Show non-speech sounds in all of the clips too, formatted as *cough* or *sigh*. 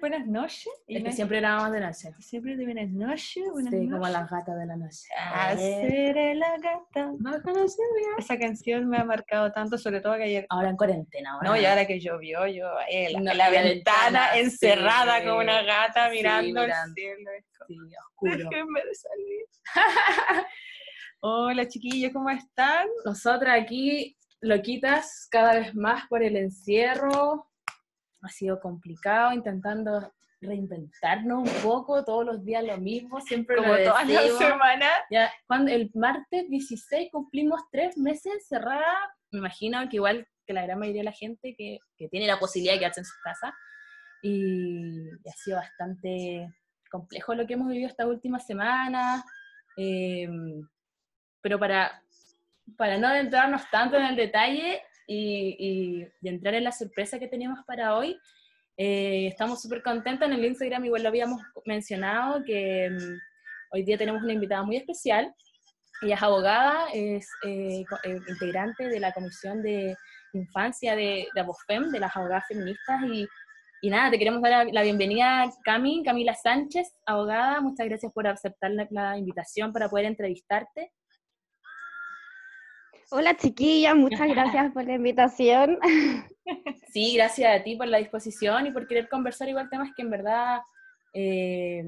buenas noches. Y Es que no- siempre grabamos de noche. siempre de buenas noches, buenas Sí, noches. como las gatas de la noche. Ah, seré la gata. Esa canción me ha marcado tanto, sobre todo que ayer. Ahora en cuarentena. No, ahora. y ahora que llovió, yo eh, la, No, en la la ventana, ventana, encerrada sí. como una gata Sí, mirando el cielo. Sí, oscuro. Déjenme de salir. Hola chiquillos, ¿cómo están? Nosotras aquí, loquitas, cada vez más por el encierro. Ha sido complicado, intentando reinventarnos un poco, todos los días lo mismo, siempre Como lo todas las semanas. Ya, cuando el martes 16 cumplimos tres meses encerrada, me imagino que igual que la gran mayoría de la gente que, que tiene la posibilidad de quedarse en su casa, y, y ha sido bastante complejo lo que hemos vivido estas últimas semanas, eh, pero para, para no adentrarnos tanto en el detalle y, y- y entrar en la sorpresa que tenemos para hoy, eh, estamos súper contentos. En el Instagram igual lo habíamos mencionado, que mm, hoy día tenemos una invitada muy especial. Ella es abogada, es eh, eh, integrante de la Comisión de Infancia de, de ABOFEM, de las abogadas feministas. Y, y nada, te queremos dar la, la bienvenida, Cami, Camila Sánchez, abogada. Muchas gracias por aceptar la, la invitación para poder entrevistarte. Hola chiquillas, muchas gracias por la invitación. *laughs* Sí, gracias a ti por la disposición y por querer conversar igual temas que en verdad eh,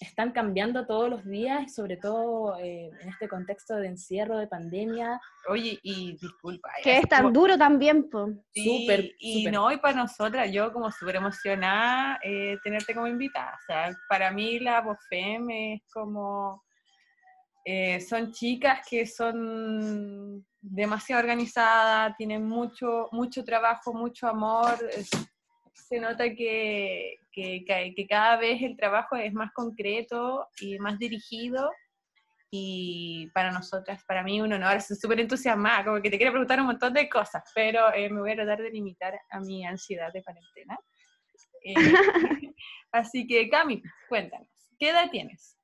están cambiando todos los días, y sobre todo eh, en este contexto de encierro, de pandemia. Oye, y disculpa. Que así es tan como- duro también, po. Sí, Súper, y súper. no, y para nosotras, yo como súper emocionada eh, tenerte como invitada. O sea, para mí la BOFEM es como, eh, son chicas que son demasiado organizadas, tienen mucho, mucho trabajo, mucho amor. es- se nota que, que, que- cada vez el trabajo es más concreto y más dirigido. Y para nosotras, para mí, un honor, estoy súper entusiasmada, como que te quiero preguntar un montón de cosas, pero eh, me voy a tratar de limitar a mi ansiedad de cuarentena. Eh, *laughs* *laughs* así que, Cami, cuéntanos, ¿qué edad tienes?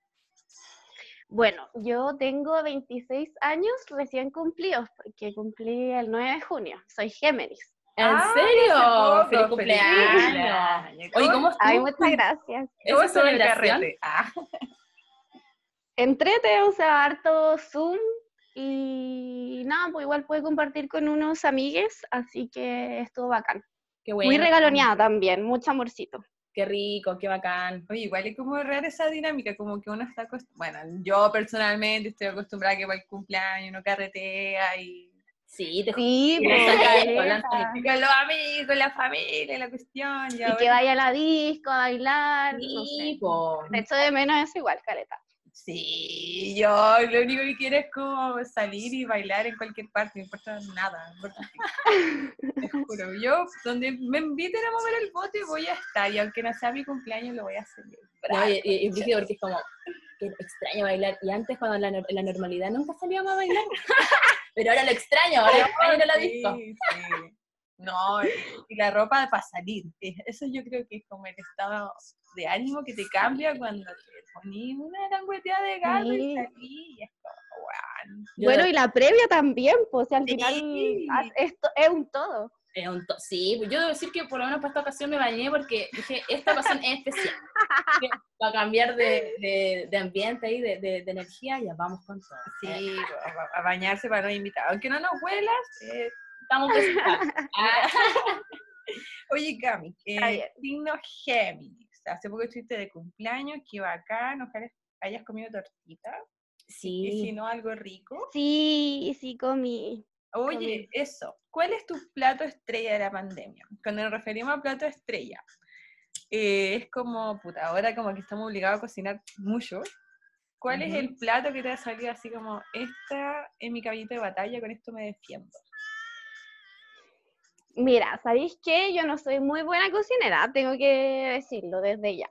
Bueno, yo tengo 26 años recién cumplidos, porque cumplí el 9 de junio. Soy Géminis. ¿En Ah, serio? ¡Feliz feliz cumpleaños! cumpleaños. Oye, ¿cómo estuvo? Ay, muchas gracias. ¿Cómo ¿Esa estuvo el carrete? Ah, *laughs* Entrete, o sea, harto Zoom y nada, pues igual pude compartir con unos amigues, así que estuvo bacán. Qué bueno. Muy regaloneada también, mucho amorcito. Qué rico, qué bacán. Oye, igual es como rara esa dinámica, como que uno está acostumbrado, bueno, yo personalmente estoy acostumbrada a que para el cumpleaños uno carretea y, Sí, te Sí, pues, con los amigos, la familia, la cuestión. Y, que vaya a la disco a bailar, no Sí, sé. po. De hecho, de menos eso igual, caleta. Sí, yo lo único que quiero es como salir y bailar en cualquier parte, no importa nada. no. Te juro, yo donde me inviten a mover el bote voy a estar y aunque no sea mi cumpleaños lo voy a celebrar. No, y, y- y brígido porque es como que extraño bailar. Y antes, cuando en la, la normalidad nunca salíamos a bailar. *laughs* Pero ahora lo extraño, ahora extraño a la Sí, disco. sí. No, y, la ropa para salir. Eso yo creo que es como el estado de ánimo que te cambia cuando te ponís una langueteada de y Sí. salís y es como. Yo- Bueno, y la previa también, pues, o sea, al final ah, esto es un todo. Es un to- sí, pues yo debo decir que por lo menos para esta ocasión me bañé porque dije, esta ocasión es especial. Para cambiar de, de- de ambiente y de, de- energía, ya vamos con todo. Sí, Eh, a, a bañarse para no invitar. Aunque no nos huelas. eh, estamos presentados. *laughs* Ah, Oye, Cami, eh, signo Géminis. Hace poco estuviste de cumpleaños, qué bacán, ojalá hayas comido tortita. Y si sí, no, algo rico. Sí, sí, comí. Oye, Comí. eso, ¿cuál es tu plato estrella de la pandemia? Cuando nos referimos a plato estrella, eh, es como, puta, ahora como que estamos obligados a cocinar mucho. ¿Cuál es el plato que te ha salido así como, esta es mi caballito de batalla, con esto me defiendo? Mira, ¿sabéis qué? Yo no soy muy buena cocinera, tengo que decirlo desde ya.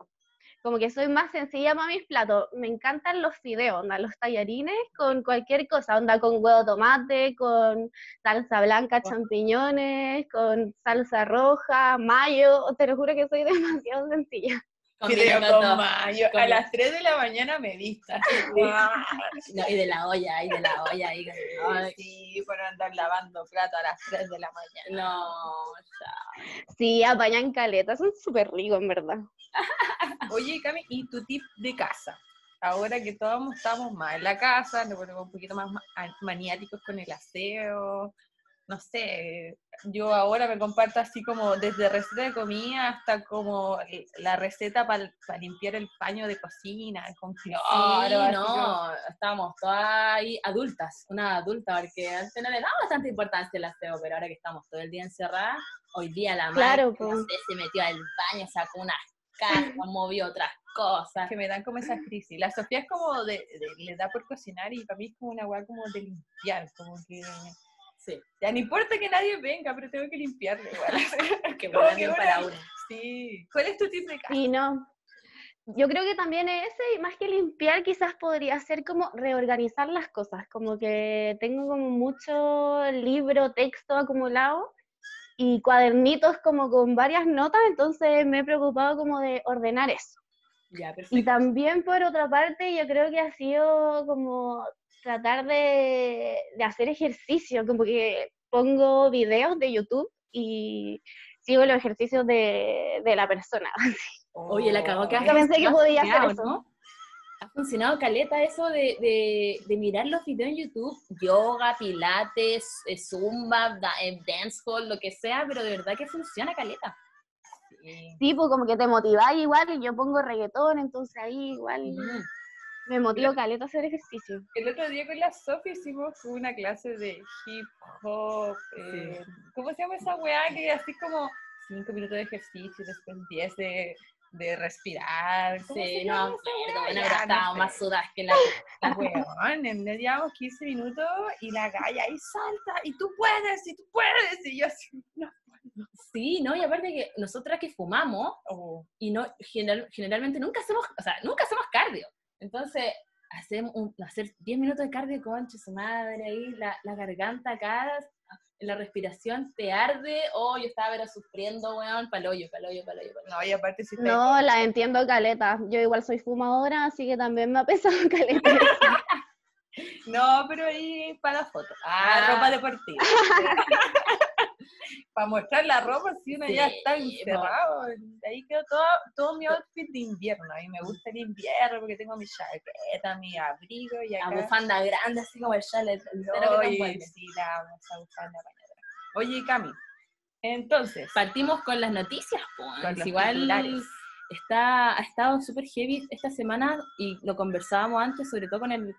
Como que soy más sencilla para mis platos. Me encantan los fideos, onda, los tallarines con cualquier cosa, onda con huevo tomate, con salsa blanca, champiñones, con salsa roja, mayo. Te lo juro que soy *laughs* demasiado sencilla. Con. A Con- las 3 de la mañana me vista. *laughs* No, y de la olla, y de la olla, y ay, Sí, por andar lavando plato a las 3 de la mañana. no, ya. Sí, apañan caletas, son súper ricos, en verdad. *laughs* Oye, Cami, ¿y tu tip de casa? Ahora que todos estamos más en la casa, nos ponemos un poquito más maniáticos con el aseo, no sé, yo ahora me comparto así como desde receta de comida hasta como la receta para limpiar el paño de cocina, con cloro, Sí, no, estábamos todas ahí adultas, una adulta, porque antes no le daba bastante importancia el aseo, pero ahora que estamos todo el día encerradas, hoy día la madre Claro, no pues. se metió al baño, sacó unas casas, movió otras cosas. que me dan como esas crisis. La Sofía es como de, de- le da por cocinar y para mí es como una weá como de limpiar, como que Sí, ya no importa que nadie venga, pero tengo que limpiarle igual. *laughs* que buena que bien para una-. Sí. ¿Cuál es tu tip de casa? Y no. Yo creo que también ese, y más que limpiar, quizás podría ser como reorganizar las cosas, como que tengo como mucho libro, texto acumulado y cuadernitos como con varias notas, entonces me he preocupado como de ordenar eso. Ya, Y también por otra parte, yo creo que ha sido como tratar de, de hacer ejercicio, como que pongo videos de YouTube y sigo los ejercicios de, de la persona. *laughs* Oye, la cagó que Nunca pensé que podía hacer eso. ¿no? Ha funcionado caleta eso de, de, de mirar los videos en YouTube, yoga, pilates, eh, zumba, eh, dancehall, lo que sea, pero de verdad que funciona caleta. Sí. Sí, pues como que te motiváis igual y yo pongo reggaetón, entonces ahí igual Mm. Me motivo caleta a hacer ejercicio. El otro día con la Sofi hicimos una clase de hip hop. eh, ¿Cómo se llama esa weá? Que así como cinco minutos de ejercicio, después 10 de, de respirar. ¿Cómo se Sí, llama no, no estábamos más sudas que la... La weón, en medio llevamos 15 minutos y la galla ahí salta y tú puedes, y tú puedes. Y yo así, no. Sí, ¿no? Y aparte que nosotras que fumamos, Oh, y no general- generalmente nunca hacemos, o sea, nunca hacemos cardio. Entonces, hacemos un- hacer 10 minutos de cardio, concha su madre, ahí la, la garganta acá, la respiración te arde, oh, yo estaba pero sufriendo, weón, paloyo, paloyo, paloyo, paloyo. no, y aparte si No, la entiendo caleta. Yo igual soy fumadora, así que también me ha pesado *laughs* caleta. No, pero ahí para la foto. Ah, Ah. ropa deportiva. *laughs* para mostrar la ropa, si uno ya está encerrado. Ahí quedó todo, todo mi outfit de invierno. A mí me gusta el invierno porque tengo mi chaqueta, mi abrigo y La acá. bufanda grande, así como el chale, el entero que te Oye, envuelve. sí, la vamos a buscar la bañadora. Oye, Cami, entonces, Partimos con las noticias, pues. Igual titulares. está, ha estado súper heavy esta semana y lo conversábamos antes, sobre todo con el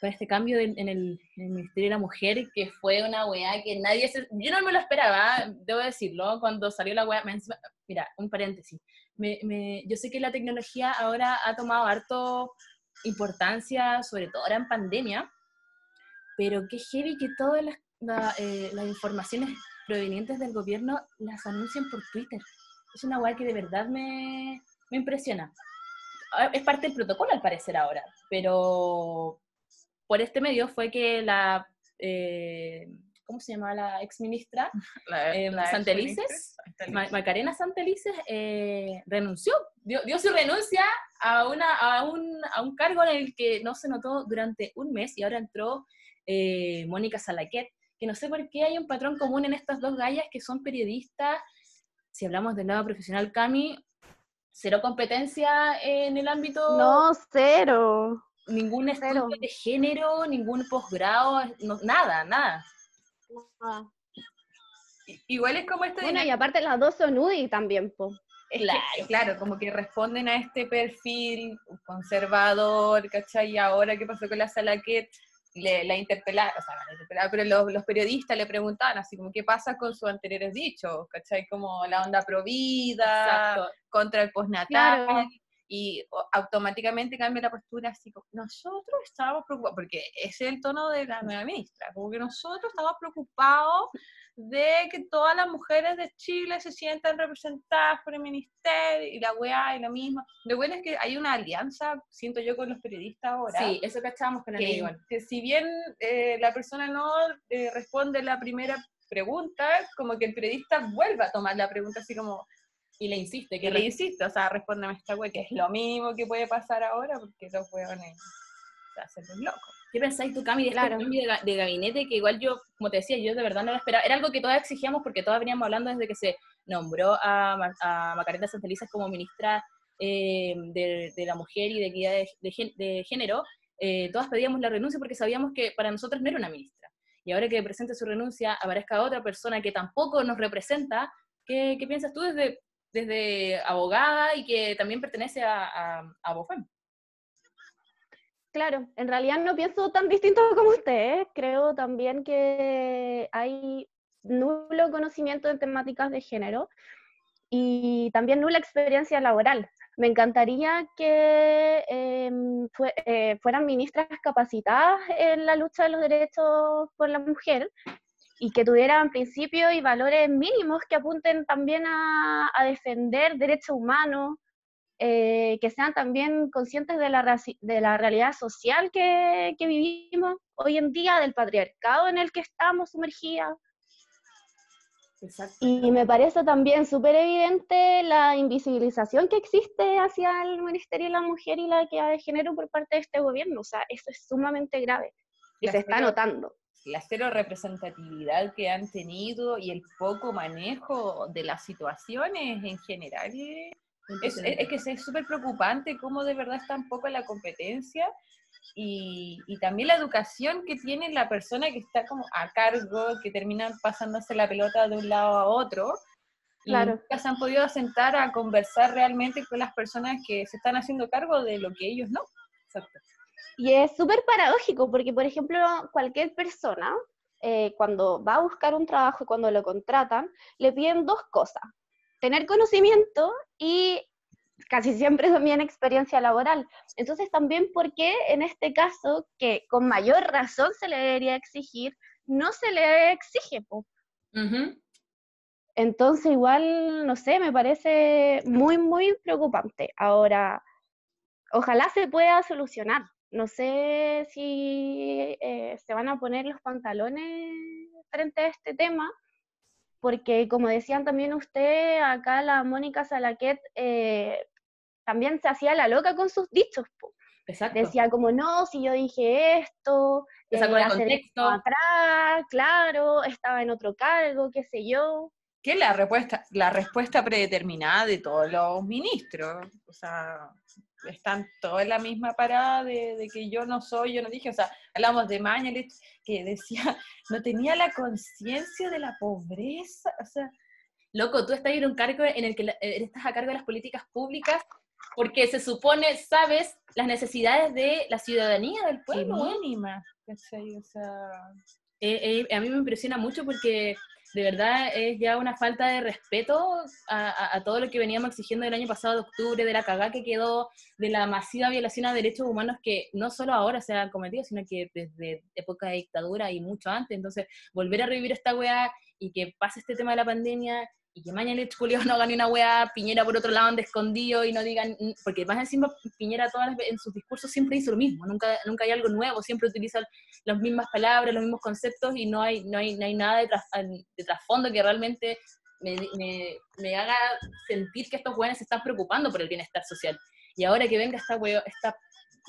con este cambio de- en, el, en el Ministerio de la Mujer, que fue una weá que nadie se... Yo no me lo esperaba, debo decirlo, cuando salió la weá... Mira, un paréntesis. Me, me- yo sé que la tecnología ahora ha tomado harto importancia, sobre todo ahora en pandemia, pero qué heavy que todas las, la- eh, las informaciones provenientes del gobierno las anuncian por Twitter. Es una weá que de verdad me, me impresiona. Ah, Es parte del protocolo al parecer ahora, pero por este medio fue que la, eh, ¿cómo se llama la ex ministra? *laughs* la, eh, la Santelices, Santelices. Ma- Macarena Santelices eh, renunció, dio, dio su renuncia a, una, a, un, a un cargo en el que no se notó durante un mes y ahora entró eh, Mónica Salaquet, que no sé por qué hay un patrón común en estas dos gallas que son periodistas, si hablamos del lado profesional, Cami, cero competencia en el ámbito, No, cero. Ningún estudio cero. de género, ningún posgrado, no- nada, nada. Ah. Igual es como este Bueno, y aparte las dos son UDI también, po. Claro. claro, como que responden a este perfil conservador, ¿cachai? Y ahora, ¿qué pasó con la Salaquet? Le, la interpelaron, o sea, la interpelaron, pero los, los periodistas le preguntaban así como, ¿qué pasa con sus anteriores dichos? ¿Cachai? Como la onda provida, contra el postnatal, Claro. Y automáticamente cambia la postura así como, nosotros estábamos preocupados, porque ese es el tono de la nueva ministra, como que nosotros estamos preocupados de que todas las mujeres de Chile se sientan representadas por el ministerio y la weá y lo mismo. Lo bueno es que hay una alianza, siento yo, con los periodistas ahora. Sí, eso cachábamos con el que, igual. que si bien eh, la persona no eh, responde la primera pregunta, como que el periodista vuelve a tomar la pregunta así como, Y le insiste. Que le insiste, o sea, respóndeme esta wea, que es lo mínimo que puede pasar ahora, porque los weones se hacen los locos. ¿Qué pensáis tú, Cami, de este cambio de, de, gabinete? Que igual yo, como te decía, yo de verdad no lo esperaba. Era algo que todas exigíamos porque todas veníamos hablando desde que se nombró a, a Macarena Santelices como ministra eh, de, de, la mujer y de equidad de, de género. Eh, todas pedíamos la renuncia porque sabíamos que para nosotros no era una ministra. Y ahora que presente su renuncia, aparezca otra persona que tampoco nos representa, ¿qué, qué piensas tú desde, desde abogada y que también pertenece a, BOFEM? Claro, en realidad no pienso tan distinto como usted. ¿eh? Creo también que hay nulo conocimiento en temáticas de género y también nula experiencia laboral. Me encantaría que em, eh, fueran ministras capacitadas en la lucha de los derechos por la mujer y que tuvieran principios y valores mínimos que apunten también a defender derechos humanos, eh, que sean también conscientes de la, de la realidad social que, que, vivimos hoy en día, del patriarcado en el que estamos sumergidas. Y me parece también súper evidente la invisibilización que existe hacia el Ministerio de la Mujer y la Equidad de Género por parte de este gobierno. O sea, eso es sumamente grave y se está notando. La cero representatividad que han tenido y el poco manejo de las situaciones en general es, es, que es súper preocupante cómo de verdad está un poco la competencia y, y, también la educación que tiene la persona que está como a cargo, que terminan pasándose la pelota de un lado a otro. Claro. Y nunca se han podido sentar a conversar realmente con las personas que se están haciendo cargo de lo que ellos no. Exacto. Y es súper paradójico porque, por ejemplo, cualquier persona, eh, cuando va a buscar un trabajo y cuando lo contratan, le piden dos cosas tener conocimiento y casi siempre *laughs* también experiencia laboral. Entonces también ¿por qué en este caso, que con mayor razón se le debería exigir, no se le exige. Entonces igual, no sé, me parece muy, muy preocupante. Ahora, ojalá se pueda solucionar. No sé si eh, se van a poner los pantalones frente a este tema, porque como decían también usted, acá la Mónica Salaquet eh, también se hacía la loca con sus dichos. Exacto. Decía como, no, si yo dije esto, eh, contexto. atrás, claro, estaba en otro cargo, qué sé yo. Que la respuesta, la respuesta predeterminada de todos los ministros. O sea, están todos en la misma parada de, que yo no soy, yo no dije, o sea, hablamos de Mañalich, que decía, no tenía la conciencia de la pobreza, o sea... Loco, tú estás en un cargo en el que eh, estás a cargo de las políticas públicas porque se supone, sabes, las necesidades de la ciudadanía del pueblo. mínima, o sea... Eh, eh, a mí me impresiona mucho porque de verdad es ya una falta de respeto a, todo lo que veníamos exigiendo el año pasado de octubre, de la cagada que quedó, de la masiva violación a derechos humanos que no solo ahora se ha cometido, sino que desde época de dictadura y mucho antes. Entonces, volver a revivir esta weá y que pase este tema de la pandemia y que mañana el Julio no gane una weá, Piñera por otro lado ande escondido y no digan, porque más encima Piñera todas en sus discursos siempre dice lo mismo, nunca, nunca hay algo nuevo, siempre utiliza las mismas palabras, los mismos conceptos y no hay, no hay, no hay nada de, trasfondo que realmente me, me, me, haga sentir que estos jóvenes se están preocupando por el bienestar social. Y ahora que venga esta, wea, esta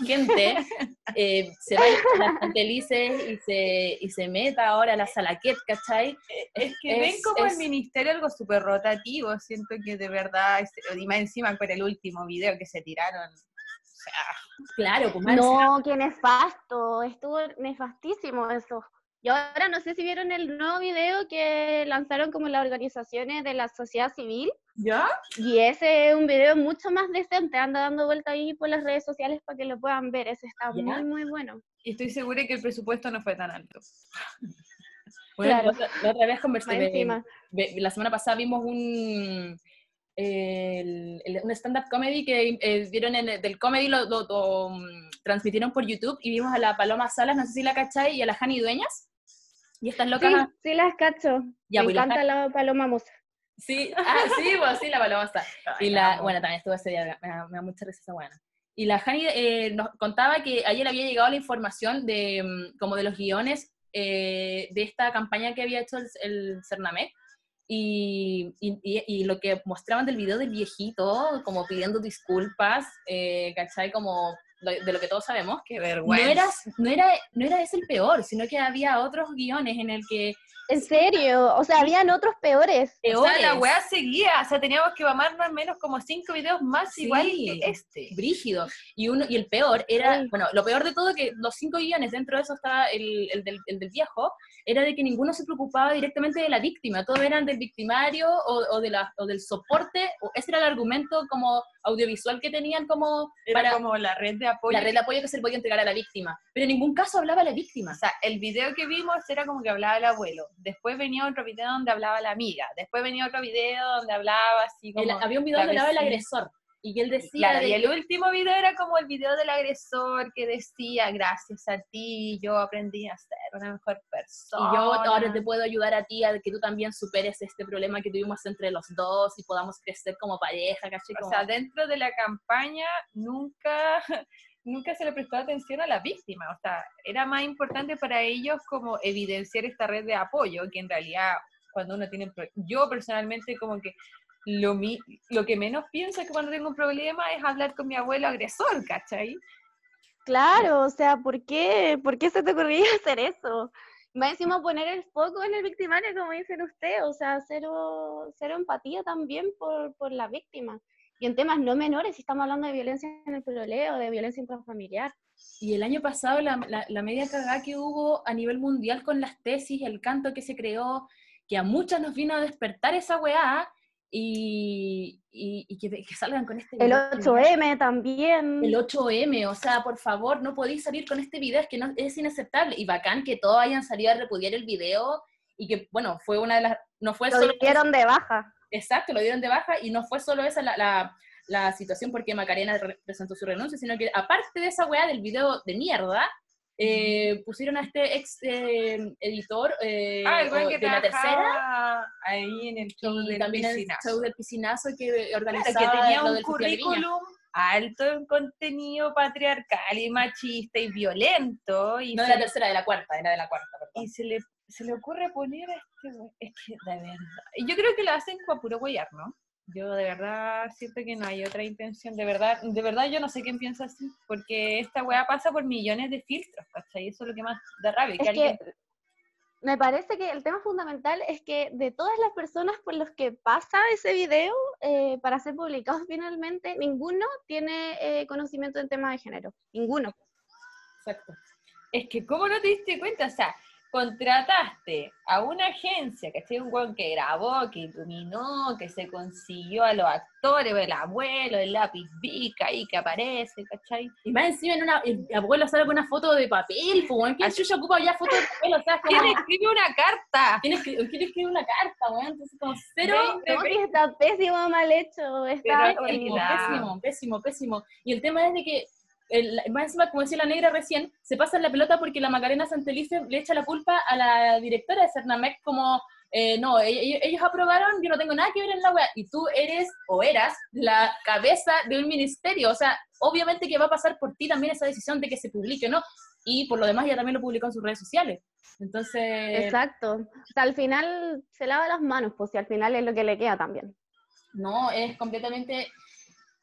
gente *laughs* eh, se vaya a las Santelices y se, y se meta ahora a la Salaquet, ¿cachai? Es que ven como el ministerio algo súper rotativo, siento que de verdad, y más encima con el último video que se tiraron, claro, pues No, qué nefasto, estuvo nefastísimo eso. Y ahora no sé si vieron el nuevo video que lanzaron como las organizaciones de la sociedad civil. ¿Ya? Y ese es un video mucho más decente, anda dando vuelta ahí por las redes sociales para que lo puedan ver. Ese está muy, muy bueno. Y estoy segura que el presupuesto no fue tan alto. *laughs* Bueno, la, otra vez conversé, la semana pasada vimos un, un stand-up comedy que eh, vieron en del comedy, lo, lo, mm, transmitieron por YouTube y vimos a la Paloma Salas, no sé si la cachai, y a la Jani Dueñas. Y están locas. Sí, sí las cacho. Me pues, encanta la, paloma moza. Sí, ah, sí, pues sí, la paloma moza. Y la, bueno, también estuvo ese día, me da, mucha risa esa buena. Y la Jani eh, nos contaba que ayer había llegado la información de mm, como de los guiones eh, de esta campaña que había hecho el, el Cernamec Y, y, y- lo que mostraban del video del viejito, como pidiendo disculpas, eh, ¿cachai? Como de lo que todos sabemos, Qué no vergüenza. era, no, era, no era ese el peor, sino que había otros guiones en el que En serio, o sea, habían otros peores. O sea, la peores, weá seguía, o sea, teníamos que mamarnos al menos como cinco videos más Sí. igual que este. brígido. Y, uno, y el peor era, Sí. bueno, lo peor de todo que los cinco guiones, dentro de eso estaba el, el del, el del viejo, era de que ninguno se preocupaba directamente de la víctima, todos eran del victimario o, o, de la, o del soporte, o ese era el argumento como audiovisual que tenían como Era para como la red de apoyo. la red de apoyo que se le podía entregar a la víctima. Pero en ningún caso hablaba la víctima. O sea, el video que vimos era como que hablaba el abuelo. Después venía otro video donde hablaba la amiga. Después venía otro video donde hablaba así como. El- había un video donde hablaba el agresor y él decía Claro, de y el que- último video era como el video del agresor que decía, gracias a ti, yo aprendí a ser una mejor y persona. yo ahora te puedo ayudar a ti a que tú también superes este problema que tuvimos entre los dos y podamos crecer como pareja, ¿cachai? O sea, dentro de la campaña nunca, *laughs* nunca se le prestó atención a la víctima. O sea, era más importante para ellos como evidenciar esta red de apoyo, que en realidad cuando uno tiene... Yo personalmente como que lo, mi- lo que menos pienso es que cuando tengo un problema es hablar con mi abuelo agresor, ¿cachai? Claro, o sea, ¿por qué? ¿Por qué se te ocurría *laughs* hacer eso? Más encima poner el foco en el victimario, como dicen ustedes, o sea, cero, cero empatía también por, por la víctima. Y en temas no menores, si estamos hablando de violencia en el pololeo, de violencia intrafamiliar. Y el año pasado la, la, la media cagada que hubo a nivel mundial con las tesis, el canto que se creó, que a muchas nos vino a despertar esa weá y, y, y que, que salgan con este El video. 8M también. El 8M, o sea, por favor, no podéis salir con este video, es que no, es inaceptable. Y bacán que todos hayan salido a repudiar el video y que, bueno, fue una de las, no fue Lo solo... dieron de baja. Exacto, lo dieron de baja y no fue solo esa la, la, la situación porque Macarena re- presentó su renuncia, sino que aparte de esa weá del video de mierda, eh, pusieron a este ex eh, editor eh, Ah, el o de la tercera ahí en el show y del también el piscinazo. show del piscinazo que Claro, organizaba que tenía un currículum alto en contenido patriarcal y machista y violento. Y No de la tercera, de la cuarta, era de la cuarta, perdón. y se le, se le ocurre poner a este. Es que, de verdad. y Yo creo que lo hacen para puro guayar, ¿no? Yo de verdad siento que no hay otra intención. De verdad, de verdad yo no sé quién piensa así. Porque esta weá pasa por millones de filtros, ¿cachai? Eso es lo que más da rabia. que Es alguien- que me parece que el tema fundamental es que de todas las personas por los que pasa ese video eh, para ser publicado finalmente, ninguno tiene eh, conocimiento en tema de género. Ninguno. Exacto. Es que, ¿cómo no te diste cuenta? O sea, contrataste a una agencia, ¿cachai? Un weón que grabó, que iluminó, que se consiguió a los actores, el abuelo, el lápiz bica ahí que aparece, ¿cachai? Y más encima en una, el abuelo sale con una foto de papel, pues, weón. ¿Quién chucha ocupa ya foto de papel? O sea, como, ¿Quién escribe una carta? ¿quién escribe, quién escribe una carta, weón? Entonces, como cero, No, está pésimo, mal hecho. Está. Claro. pésimo, pésimo, pésimo. Y el tema es de que, el, más encima, como decía la negra recién, se pasa la pelota porque la Macarena Santelice le echa la culpa a la directora de Cernamec como, eh, no, e- e- ellos aprobaron, yo no tengo nada que ver en la wea, y tú eres o eras la cabeza de un ministerio, o sea, obviamente que va a pasar por ti también esa decisión de que se publique, ¿no? Y por lo demás ella también lo publicó en sus redes sociales. Entonces, Exacto. O sea, al final se lava las manos, pues si al final es lo que le queda también. No, es completamente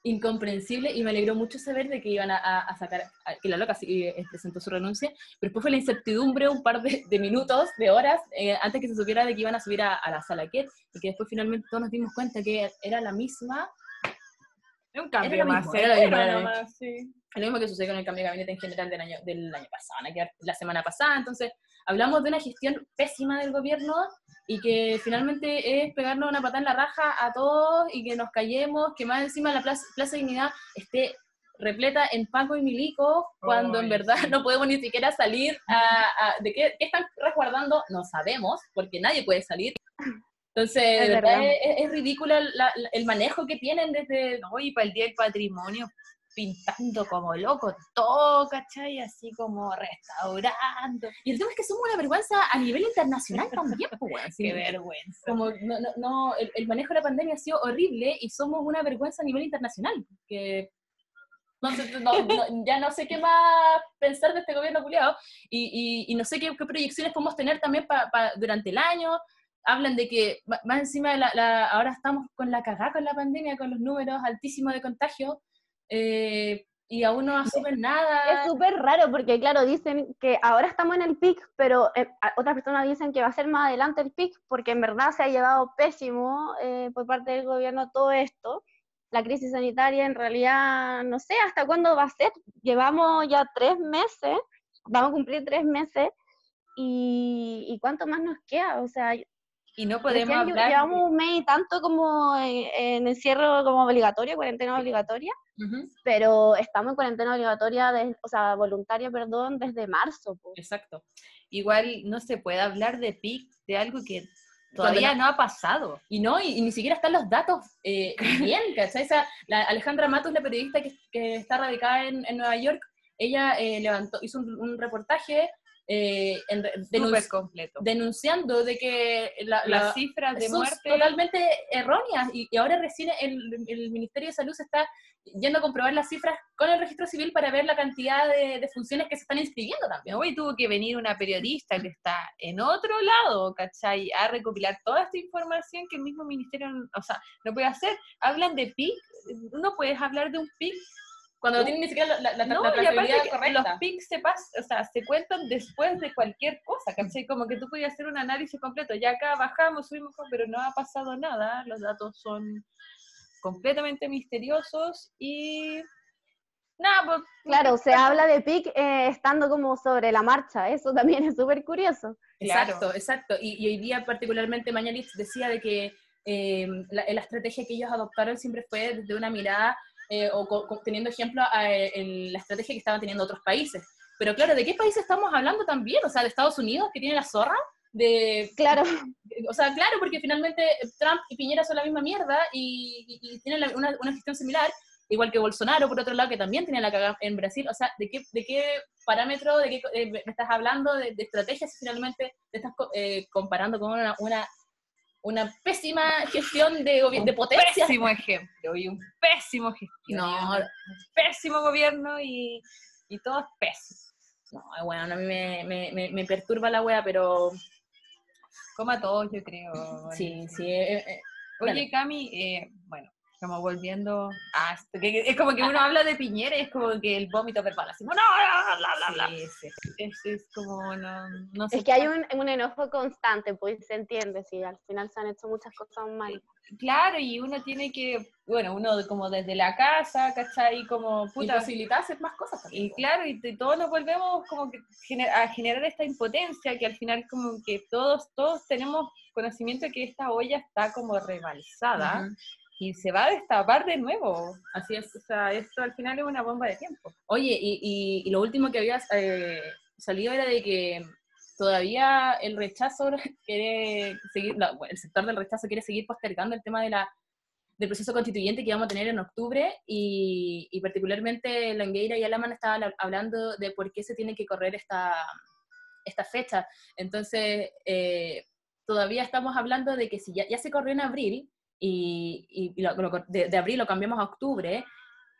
incomprensible y me alegró mucho saber de que iban a, sacar, a- que la loca sí, eh, presentó su renuncia, pero después fue la incertidumbre un par de, de minutos, de horas, eh, antes que se supiera de que iban a subir a, a la sala Ket, y que después finalmente todos nos dimos cuenta que era la misma, un cambio más mismo, era era sí. Lo mismo que sucedió con el cambio de gabinete en general del año, del año pasado, la semana pasada, entonces hablamos de una gestión pésima del gobierno y que finalmente es pegarnos una patada en la raja a todos y que nos callemos, que más encima la Plaza, Plaza Dignidad esté repleta en Paco y Milico, cuando en verdad sí. no podemos ni siquiera salir a, a- ¿de qué, están resguardando? No sabemos, porque nadie puede salir. Entonces, Es verdad, verdad. es, es ridícula la- la- el manejo que tienen desde... No, y para el Día del Patrimonio pintando como loco todo, ¿cachai? Así como restaurando. Y el tema es que somos una vergüenza a nivel internacional también, pues. Qué vergüenza. como no, no, no, el, el manejo de la pandemia ha sido horrible y somos una vergüenza a nivel internacional. Que no no- ya no sé qué más pensar de este gobierno culiado y, y, y no sé qué, qué proyecciones podemos tener también pa- pa- durante el año. hablan de que más encima de la, la- ahora estamos con la cagada con la pandemia, con los números altísimos de contagio, eh, y aún no asumen nada. Es súper raro porque, claro, dicen que ahora estamos en el pic, pero eh, otras personas dicen que va a ser más adelante el pic, porque en verdad se ha llevado pésimo eh, por parte del gobierno todo esto. La crisis sanitaria, en realidad, no sé hasta cuándo va a ser. Llevamos ya tres meses, vamos a cumplir tres meses, y, y ¿cuánto más nos queda? O sea, Y no podemos recién hablar. llevamos un mes y tanto como en, en encierro como obligatorio, cuarentena obligatoria Ujú, pero estamos en cuarentena obligatoria, de- o sea, voluntaria, perdón, desde marzo. po. Exacto. Igual no se puede hablar de PIC, de algo que todavía no ha pasado. Y no, y, y ni siquiera están los datos eh, *laughs* bien, ¿cachai? O sea, la Alejandra Matos, la periodista que, que está radicada en, en Nueva York, ella eh, levantó, hizo un, un reportaje eh, en re- denun- Súper completo. denunciando de que la- la- Las cifras de son muerte. totalmente erróneas y, y ahora recién el, el Ministerio de Salud se está yendo a comprobar las cifras con el registro civil para ver la cantidad de, de funciones que se están inscribiendo también. Hoy tuvo que venir una periodista que está en otro lado, ¿cachai? A recopilar toda esta información que el mismo ministerio, o sea, no puede hacer. Hablan de PIC, no puedes hablar de un PIC. Cuando no tienen ni siquiera la, la, No, trazabilidad correcta. los PIC se, pas, o sea, se cuentan después de cualquier cosa, ¿cachai? Como que tú podías hacer un análisis completo. Ya acá bajamos, subimos, pero no ha pasado nada. Los datos son completamente misteriosos y... Nada, pues Claro, se habla de PIC eh, estando como sobre la marcha, eso también es súper curioso. Claro. Exacto, exacto. Y, y hoy día particularmente Mañalich decía de que eh, la, la estrategia que ellos adoptaron siempre fue desde una mirada eh, o co- teniendo ejemplo a eh, el- la estrategia que estaban teniendo otros países. Pero claro, ¿de qué países estamos hablando también? O sea, de Estados Unidos, que tiene la zorra, de... Claro, O sea, claro, porque finalmente Trump y Piñera son la misma mierda y, y- y tienen la- una, una gestión similar, igual que Bolsonaro, por otro lado, que también tiene la cagada en Brasil. O sea, ¿de qué, de qué parámetro, de qué eh, me estás hablando, de, de estrategias si finalmente te estás eh, comparando con una, una, una pésima gestión de, de potencia? pésimo ejemplo y un pésimo gestión. No, un pésimo gobierno y, y todo es pésimo. no, bueno, a mí me, me, me, me perturba la wea, pero Como a todos, yo creo. sí, sí. eh, eh, Oye. Cami, eh, bueno, como volviendo a esto, que- que es como que uno habla de Piñera y es como que el vómito verbal, así como, no, bla, bla, bla, bla. Sí, sí. Es, es como, no, no sé. es que hay un, un enojo constante, pues se entiende, si al final se han hecho muchas cosas mal. Claro, y uno tiene que, bueno, uno como desde la casa, ¿cachai? Como, Y puta, posibilitar hacer más cosas también. Y claro, y todos nos volvemos como que gener- a generar esta impotencia que al final como que todos, todos tenemos conocimiento de que esta olla está como rebalsada. Y se va a destapar de nuevo. Así es. O sea, esto al final es una bomba de tiempo. Oye, y, y- y lo último que había eh, salido era de que todavía el rechazo *laughs* quiere seguir, bueno, el sector del rechazo quiere seguir postergando el tema de la, del proceso constituyente que vamos a tener en octubre y, y particularmente Langueira y Alaman estaban hab- hablando de por qué se tiene que correr esta, esta fecha. Entonces, eh, todavía estamos hablando de que si ya, ya se corrió en abril y, y- lo- lo- de, de abril lo cambiamos a octubre,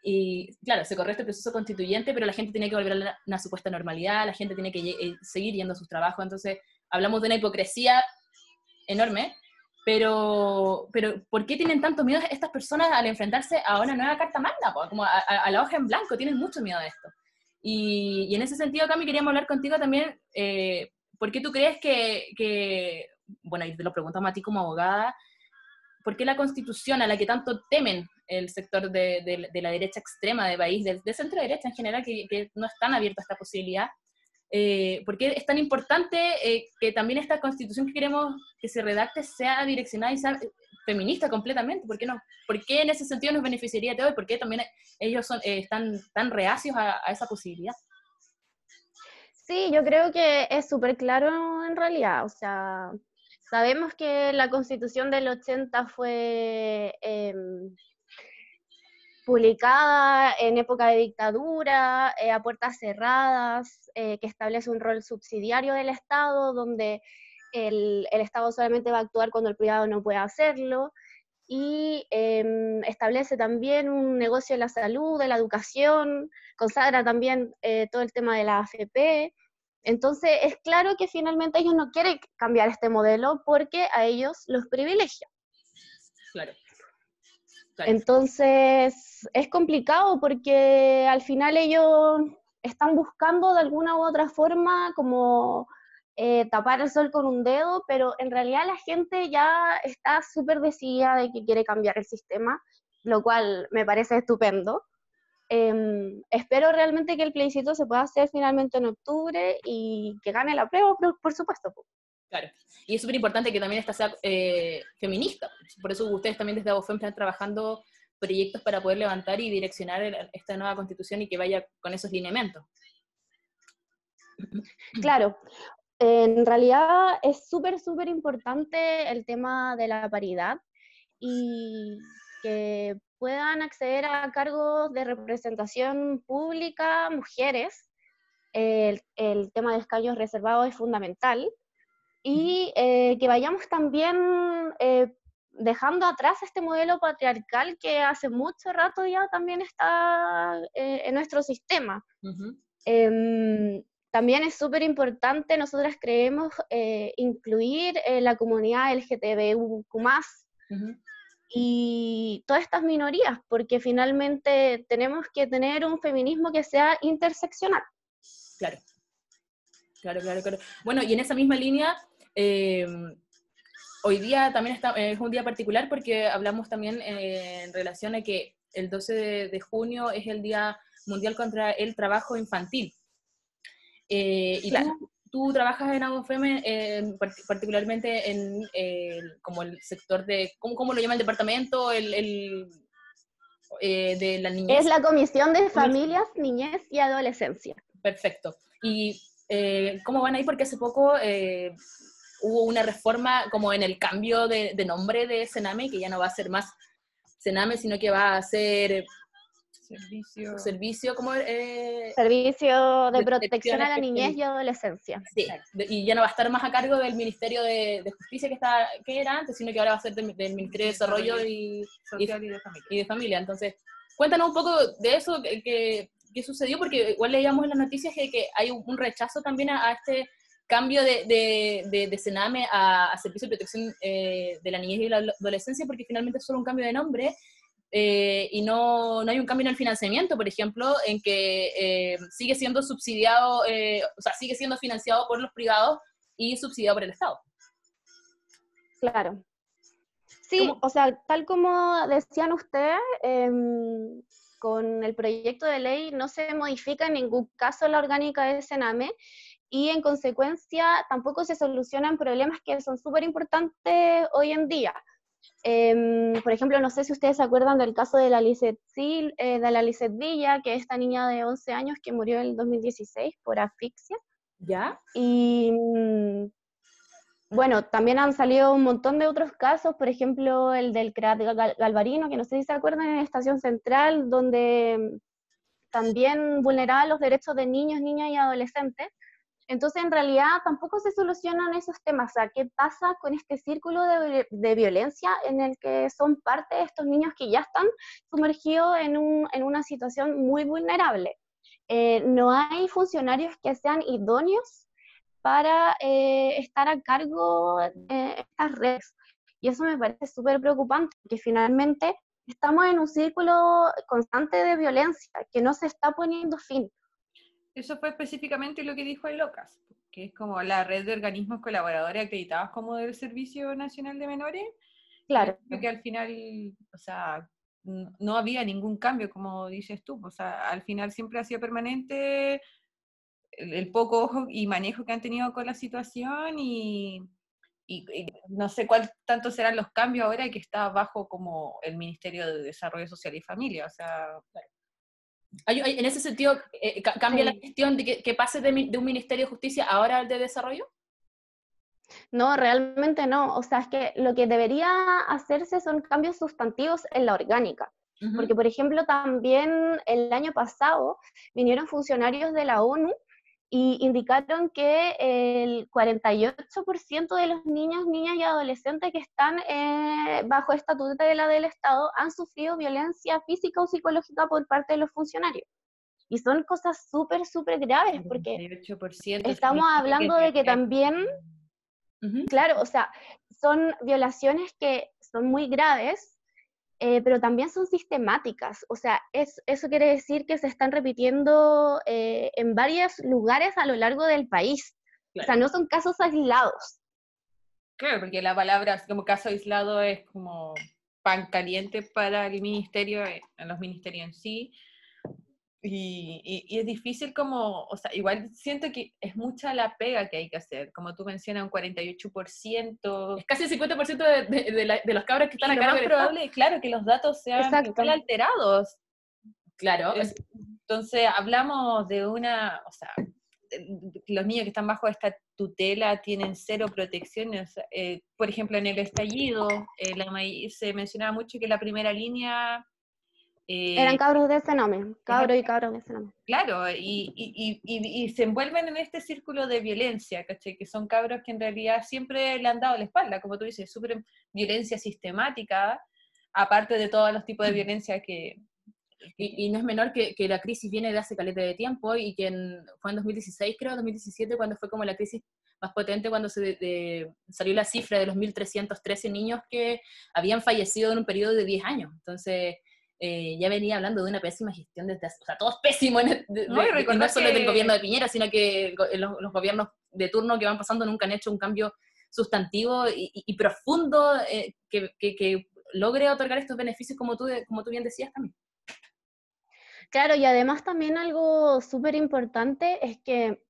y claro, se corrió este proceso constituyente, pero la gente tiene que volver a la- una supuesta normalidad, la gente tiene que ye- eh, seguir yendo a sus trabajos, entonces hablamos de una hipocresía enorme, pero, pero ¿por qué tienen tanto miedo estas personas al enfrentarse a una nueva carta magna? po? Como a- a la hoja en blanco, tienen mucho miedo de esto. Y, y en ese sentido, Cami, queríamos hablar contigo también, eh, ¿por qué tú crees que, que, bueno, y te lo preguntamos a ti como abogada, ¿por qué la constitución a la que tanto temen el sector de, de- de la derecha extrema de país, de, de centro derecha en general, que, que no están abiertos a esta posibilidad? Eh, ¿Por qué es tan importante eh, que también esta constitución que queremos que se redacte sea direccionada y sea feminista completamente? ¿Por qué no? ¿Por qué en ese sentido nos beneficiaría a todos? ¿Por qué también ellos son, eh, están tan reacios a, a esa posibilidad? Sí, yo creo que es súper claro en realidad, o sea, sabemos que la constitución del 80 fue em, publicada en época de dictadura, eh, a puertas cerradas, eh, que establece un rol subsidiario del Estado, donde el, Estado solamente va a actuar cuando el privado no puede hacerlo, y em, establece también un negocio de la salud, de la educación, consagra también eh, todo el tema de la AFP, Entonces, es claro que finalmente ellos no quieren cambiar este modelo porque a ellos los privilegia. Claro. Entonces, es complicado porque al final ellos están buscando de alguna u otra forma como eh, tapar el sol con un dedo, pero en realidad la gente ya está súper decidida de que quiere cambiar el sistema, lo cual me parece estupendo. Em, espero realmente que el plebiscito se pueda hacer finalmente en octubre y que gane la prueba, por, supuesto. Claro, y es súper importante que también esta sea eh, feminista, por eso ustedes también desde ABOFEM están trabajando proyectos para poder levantar y direccionar esta nueva constitución y que vaya con esos lineamientos. *clears throat* Claro, en realidad es súper, súper importante el tema de la paridad y que puedan acceder a cargos de representación pública mujeres. El, tema de escaños reservados es fundamental. Y eh, que vayamos también eh, dejando atrás este modelo patriarcal que hace mucho rato ya también está eh, en nuestro sistema. También es súper importante, nosotras creemos, eh, incluir eh, la comunidad LGTBIQ+, y todas estas minorías, porque finalmente tenemos que tener un feminismo que sea interseccional. Claro, claro, claro, claro. Bueno, y en esa misma línea, em, hoy día también está, es un día particular porque hablamos también eh, en relación a que el 12 de junio es el Día Mundial contra el Trabajo Infantil. Eh, y tú, trabajas en AGOFEM particularmente en como el sector de, ¿cómo, ¿cómo, lo llama el departamento? El, el eh, de la niñez. Es la Comisión de Familias, Niñez y Adolescencia. Perfecto. ¿Y eh, cómo van ahí? Porque hace poco hubo una reforma como en el cambio de, de, nombre de Sename, que ya no va a ser más Sename, sino que va a ser Servicio. Servicio, como, eh, Servicio de, protección, a la niñez y adolescencia. Sí, y ya no va a estar más a cargo del Ministerio de, Justicia que, está, que era antes, sino que ahora va a ser del, Ministerio de Desarrollo y, y, de y, de Familia. Entonces, cuéntanos un poco de eso, que, que, sucedió, porque igual leíamos en las noticias que, que hay un rechazo también a, este cambio de, de, de, Sename a, Servicio de Protección eh, de la Niñez y la Adolescencia, porque finalmente es solo un cambio de nombre eh, y no, no, hay un cambio en el financiamiento, por ejemplo, en que eh, sigue siendo subsidiado, eh, o sea, sigue siendo financiado por los privados y subsidiado por el Estado. Claro. Sí, o sea, tal como decían ustedes, em, con el proyecto de ley no se modifica en ningún caso la orgánica de Sename y en consecuencia tampoco se solucionan problemas que son súper importantes hoy en día Em, por ejemplo, no sé si ustedes se acuerdan del caso de la Lizeth, eh, de la Villa, que es esta niña de 11 años que murió en el 2016 por asfixia. ¿Ya? Y mm, bueno, también han salido un montón de otros casos, por ejemplo, el del CRAT Galvarino, que no sé si se acuerdan en Estación Central, donde mm, también vulneraba los derechos de niños, niñas y adolescentes. Entonces, en realidad, tampoco se solucionan esos temas. O sea, ¿qué pasa con este círculo de, violencia en el que son parte de estos niños que ya están sumergidos en, una situación muy vulnerable? Eh, no hay funcionarios que sean idóneos para eh, estar a cargo de estas redes. Y eso me parece súper preocupante, porque finalmente estamos en un círculo constante de violencia que no se está poniendo fin. Eso fue específicamente lo que dijo el LOCAS, que es como la red de organismos colaboradores acreditados como del Servicio Nacional de Menores. Claro. Que al final, o sea, no había ningún cambio, como dices tú. O sea, al final siempre ha sido permanente el, poco ojo y manejo que han tenido con la situación y, no sé cuál tanto serán los cambios ahora que está bajo como el Ministerio de Desarrollo Social y Familia. O sea, en ese sentido, eh, ¿cambia la gestión de que, pase de, un Ministerio de Justicia ahora al de Desarrollo? No, realmente no. O sea, es que lo que debería hacerse son cambios sustantivos en la orgánica. Porque, por ejemplo, también el año pasado vinieron funcionarios de la ONU y indicaron que el 48% de los niños, niñas y adolescentes que están eh, bajo esta tutela del Estado han sufrido violencia física o psicológica por parte de los funcionarios. Y son cosas súper, súper graves, porque 38% estamos hablando de que también, claro, o sea, son violaciones que son muy graves, eh, pero también son sistemáticas. O sea, es, eso quiere decir que se están repitiendo eh, en varios lugares a lo largo del país. O sea, no son casos aislados. Claro, porque la palabra como caso aislado es como pan caliente para el ministerio, eh, en los ministerios en sí. Y, y- y es difícil como, o sea, igual siento que es mucha la pega que hay que hacer. Como tú mencionas, un 48%. Es casi el 50% de, de- de la- de los cabros que están Y a lo más probable, claro, que los datos sean alterados. Claro, Es- Entonces, hablamos de una, o sea, los niños que están bajo esta tutela tienen cero protecciones. Eh, por ejemplo, en el estallido, eh, la se mencionaba mucho que la primera línea, eh, Eran cabros de Sename, cabros y cabros de Sename. claro, y, y- y- y- y se envuelven en este círculo de violencia, ¿cachai? Que son cabros que en realidad siempre le han dado la espalda, como tú dices, súper violencia sistemática, aparte de todos los tipos de violencia que... Y, y no es menor que, que la crisis viene de hace caleta de tiempo y que en- fue en 2016, creo, 2017, cuando fue como la crisis más potente, cuando se de- salió la cifra de los 1.313 niños que habían fallecido en un periodo de 10 años. Entonces, eh, ya venía hablando de una pésima gestión desde hace, o sea, todo es pésimo, en el- de- No, de- no solo que- del gobierno de Piñera, sino que go- los, los gobiernos de turno que van pasando nunca han hecho un cambio sustantivo y, y- y profundo eh, que, que- que logre otorgar estos beneficios como tú, como tú bien decías también. Claro, y además también algo súper importante es que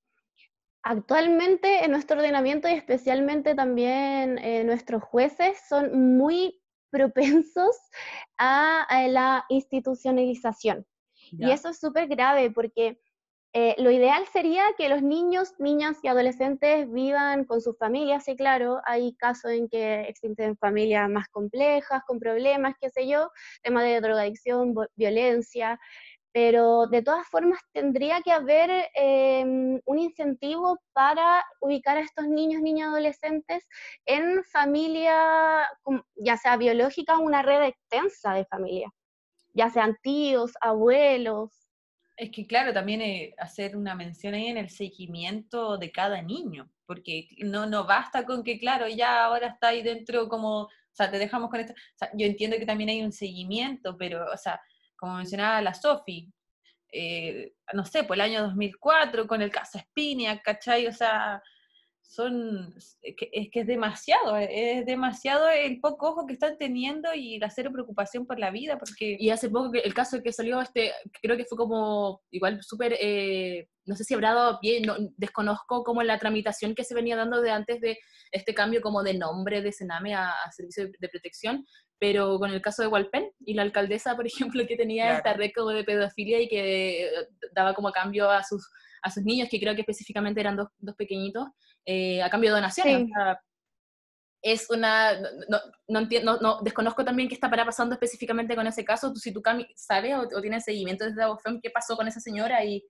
actualmente en nuestro ordenamiento y especialmente también eh, nuestros jueces son muy propensos a, a la institucionalización. Y eso es súper grave porque eh, lo ideal sería que los niños, niñas y adolescentes vivan con sus familias, sí, claro, hay casos en que existen familias más complejas, con problemas, qué sé yo, tema de drogadicción, violencia, pero de todas formas tendría que haber eh, un incentivo para ubicar a estos niños, niñas, adolescentes en familia, ya sea biológica o una red extensa de familia, ya sean tíos, abuelos. Es que claro, también eh, hacer una mención ahí en el seguimiento de cada niño, porque no, no basta con que, claro, ya ahora está ahí dentro como, o sea, te dejamos con esto. O sea, yo entiendo que también hay un seguimiento, pero, o sea, como mencionaba la Sofi, eh, no sé, por el año 2004 con el caso Espinia, ¿cachai? O sea, son, es que, es demasiado, es demasiado el poco ojo que están teniendo y la cero preocupación por la vida, porque... Y hace poco el caso que salió, este, creo que fue como igual súper, eh, no sé si habrá dado pie, no, desconozco como la tramitación que se venía dando de antes de este cambio como de nombre de Sename a, a Servicio de, de Protección, pero con el caso de Walpen y la alcaldesa, por *laughs* ejemplo, que tenía Claro. esta red como de pedofilia y que eh, daba como cambio a sus, a sus niños, que creo que específicamente eran dos, dos pequeñitos, eh, a cambio de donaciones. Sí. O sea, es una, no, no, no entiendo, no, desconozco también qué estará pasando específicamente con ese caso, tú, si tú sabes o, o tienes seguimiento desde Abofem, qué pasó con esa señora y,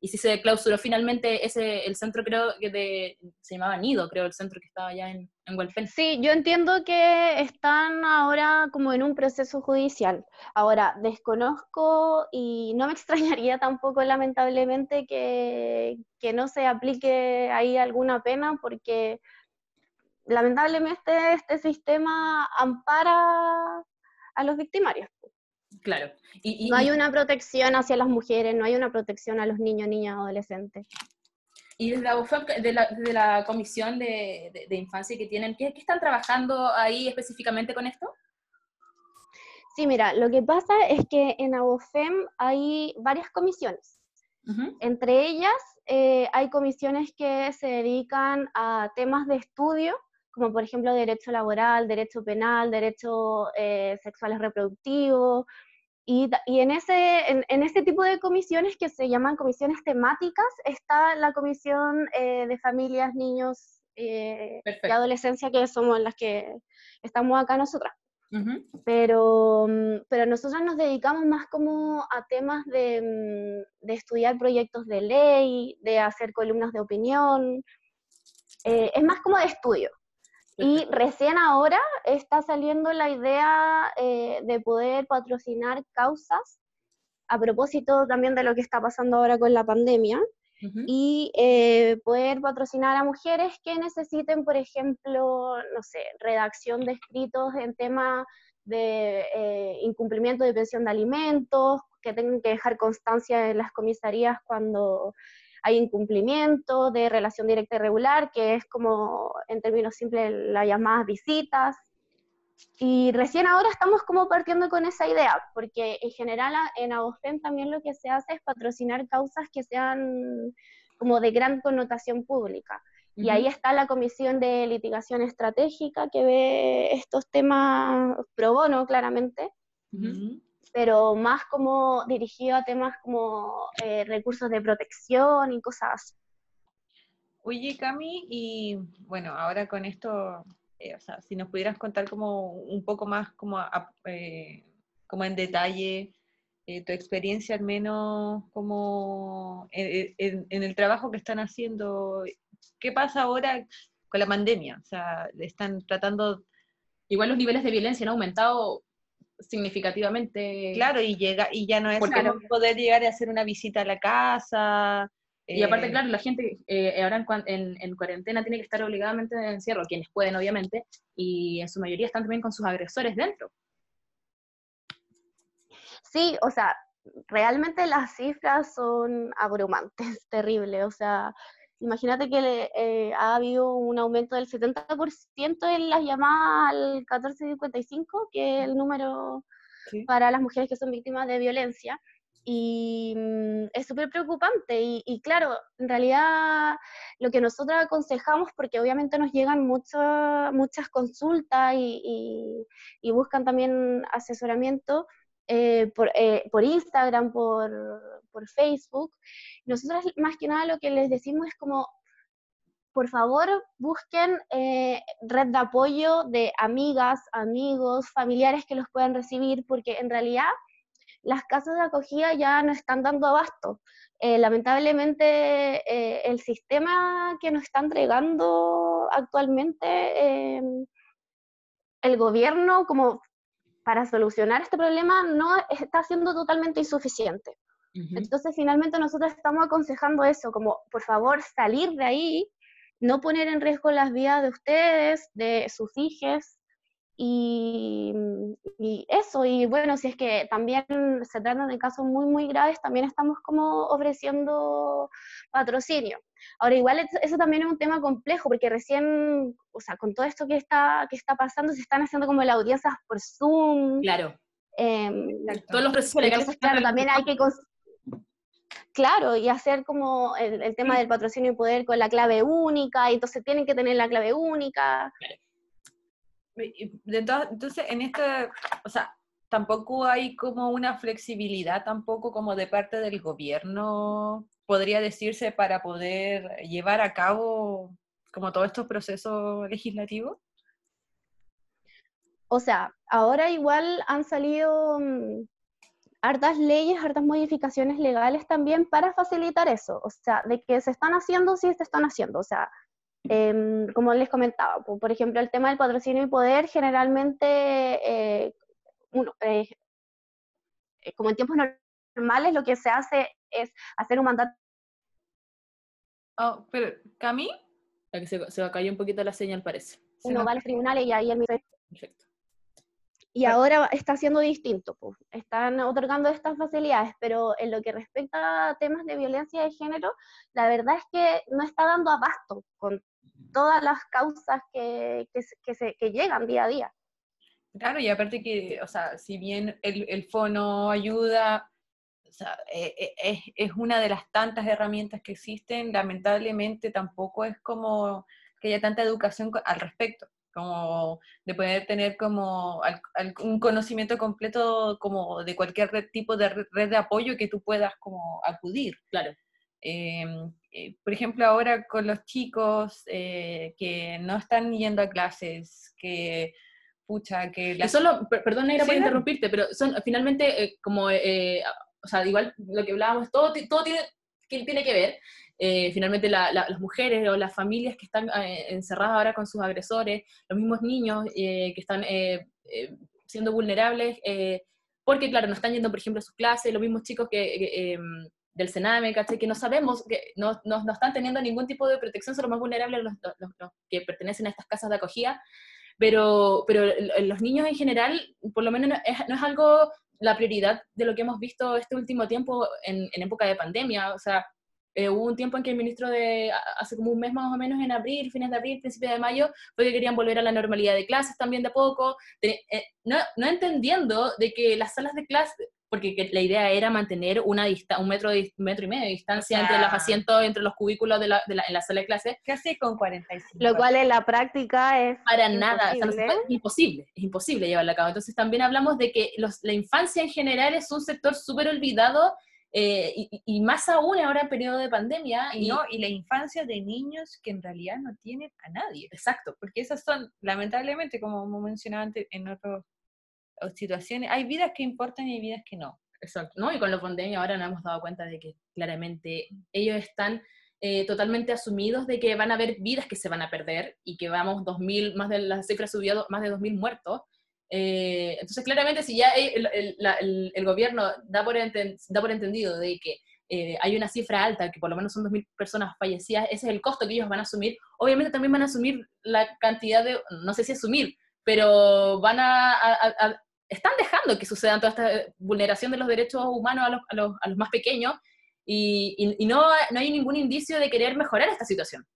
y si se clausuró finalmente ese, el centro creo que de, se llamaba Nido, creo, el centro que estaba allá en, en. Sí, yo entiendo que están ahora como en un proceso judicial. Ahora, desconozco y no me *laughs* extrañaría tampoco, lamentablemente, que, que no se aplique ahí alguna pena, porque lamentablemente este sistema ampara a los victimarios. Claro. Y, y- No hay una protección hacia las mujeres, no hay una protección a los niños, niñas, adolescentes. Y desde Abofem, de la, de la comisión de, de- de infancia que tienen, ¿qué, qué están trabajando ahí específicamente con esto? Sí, mira, lo que pasa es que en ABOFEM hay varias comisiones. Entre ellas eh, hay comisiones que se dedican a temas de estudio, como por ejemplo derecho laboral, derecho penal, derecho eh, sexuales reproductivos. Y, en, ese, en, en ese tipo de comisiones que se llaman comisiones temáticas está la comisión eh, de familias, niños eh, y adolescencia, que somos las que estamos acá nosotras. Pero, mm, pero nosotros nos dedicamos más como a temas de, mm, de estudiar proyectos de ley, de hacer columnas de opinión, eh, es más como de estudio. Y recién ahora está saliendo la idea eh, de poder patrocinar causas a propósito también de lo que está pasando ahora con la pandemia, y eh, poder patrocinar a mujeres que necesiten, por ejemplo, no sé, redacción de escritos en tema de eh, incumplimiento de pensión de alimentos, que tengan que dejar constancia en las comisarías cuando hay incumplimiento de relación directa y regular, que es como en términos simples las llamadas visitas, y recién ahora estamos como partiendo con esa idea, porque en general en AOFEM también lo que se hace es patrocinar causas que sean como de gran connotación pública. Y ahí está la Comisión de Litigación Estratégica que ve estos temas pro bono, claramente, pero más como dirigido a temas como eh, recursos de protección y cosas. Oye, Cami, y bueno, ahora con esto eh, o sea, si nos pudieras contar como un poco más como, eh, como en detalle tu experiencia al menos como en, el trabajo que están haciendo, ¿qué pasa ahora con la pandemia? O sea, están tratando... Igual los niveles de violencia han aumentado significativamente. Claro, y llega y ya no es como poder llegar a hacer una visita a la casa, y aparte, eh, claro, la gente eh, ahora en, en, cuarentena tiene que estar obligadamente en encierro, quienes pueden, obviamente, y en su mayoría están también con sus agresores dentro. Sí, o sea, realmente las cifras son abrumantes, *laughs* terribles. O sea, imagínate que eh, ha habido un aumento del 70% en las llamadas al 1455, que es el número para las mujeres que son víctimas de violencia y mm, es súper preocupante. Y, claro, en realidad lo que nosotros aconsejamos, porque obviamente nos llegan muchas consultas y, buscan también asesoramiento eh, por, eh, por, Instagram, por, por Facebook, nosotros más que nada lo que les decimos es como, por favor, busquen eh, red de apoyo de amigas, amigos, familiares que los puedan recibir, porque en realidad las casas de acogida ya no están dando abasto. Eh, lamentablemente, eh, el sistema que nos está entregando actualmente el gobierno como para solucionar este problema no está siendo totalmente insuficiente. Entonces, finalmente nosotros estamos aconsejando eso, como por favor salir de ahí, no poner en riesgo las vidas de ustedes, de sus hijos, y, eso, y bueno, si es que también se tratan de casos muy, muy graves, también estamos como ofreciendo patrocinio. Ahora, igual eso también es un tema complejo, porque recién, o sea, con todo esto que está, que está pasando, se están haciendo como las audiencias por Zoom. Claro. Em, Todos los procesos legales. Claro, también hay que... Claro, y hacer como el, tema del patrocinio y poder con la clave única, y entonces tienen que tener la clave única. Entonces, en este, o sea, tampoco hay como una flexibilidad tampoco como de parte del gobierno, podría decirse, para poder llevar a cabo como todos estos procesos legislativos. O sea, ahora igual han salido mm, hartas leyes, hartas modificaciones legales también para facilitar eso. O sea, de que se están haciendo, sí se están haciendo. O sea, Em, como les comentaba, por ejemplo, el tema del patrocinio y poder, generalmente, eh, eh, eh, como en tiempos normales, lo que se hace es hacer un mandato. Oh, pero, ¿Cami? Se, se caer un poquito la señal, parece. Uno va a los tribunales y ahí el Perfecto. Y ahora está siendo distinto, pues. están otorgando estas facilidades, pero en lo que respecta a temas de violencia de género, la verdad es que no está dando abasto con todas las causas que, que, se, que llegan día a día. Claro, y aparte que, o sea, si bien el, el fono ayuda, o sea, eh, es, es, una de las tantas herramientas que existen, lamentablemente tampoco es como que haya tanta educación al respecto, como de poder tener como un conocimiento completo como de cualquier tipo de red de apoyo que tú puedas como acudir. Claro. Em, eh, por ejemplo, ahora con los chicos eh, que no están yendo a clases, que pucha, que... La... Solo, perdón, Negra, por interrumpirte, pero son finalmente eh, como, o sea, igual lo que hablábamos, todo, todo tiene, que, tiene que ver. finalmente las mujeres o las familias que están encerradas ahora con sus agresores, los mismos niños que están siendo vulnerables porque claro, no están yendo, por ejemplo, a sus clases, los mismos chicos que, em, del Sename, ¿cachai? Que no sabemos, que no, no, no, están teniendo ningún tipo de protección, son los más vulnerables los, que pertenecen a estas casas de acogida, pero, pero los niños en general, por lo menos no es algo la prioridad de lo que hemos visto este último tiempo en, en época de pandemia, o sea, eh, hubo un tiempo en que el ministro de, hace como un mes más o menos, en abril, fines de abril, principios de mayo, fue que querían volver a la normalidad de clases también de poco, eh, no, no, entendiendo de que las salas de clase, porque la idea era mantener una un metro, de, metro y medio de distancia entre los asientos, entre los cubículos de la, de la, en la sala de clase. Casi con 45. Lo cual en la práctica es Para nada, o sea, es imposible, es imposible llevarla a cabo. Entonces también hablamos de que los, la infancia en general es un sector súper olvidado eh, y, más aún ahora en periodo de pandemia. Y, no, y la infancia de niños que en realidad no tienen a nadie. Exacto. Porque esas son, lamentablemente, como mencionaba antes en otras situaciones, hay vidas que importan y hay vidas que no. Exacto. ¿no? Y con la pandemia ahora nos hemos dado cuenta de que claramente ellos están eh, totalmente asumidos de que van a haber vidas que se van a perder y que vamos 2.000, más de las cifras subió más de 2.000 muertos. Eh, entonces, claramente, si ya el, gobierno da por, da por, entendido de que eh, hay una cifra alta, que por lo menos son 2.000 personas fallecidas, ese es el costo que ellos van a asumir, obviamente también van a asumir la cantidad de, no sé si asumir, pero van a, están dejando que sucedan toda esta vulneración de los derechos humanos a los, a los, a los más pequeños y, y, no, no hay ningún indicio de querer mejorar esta situación.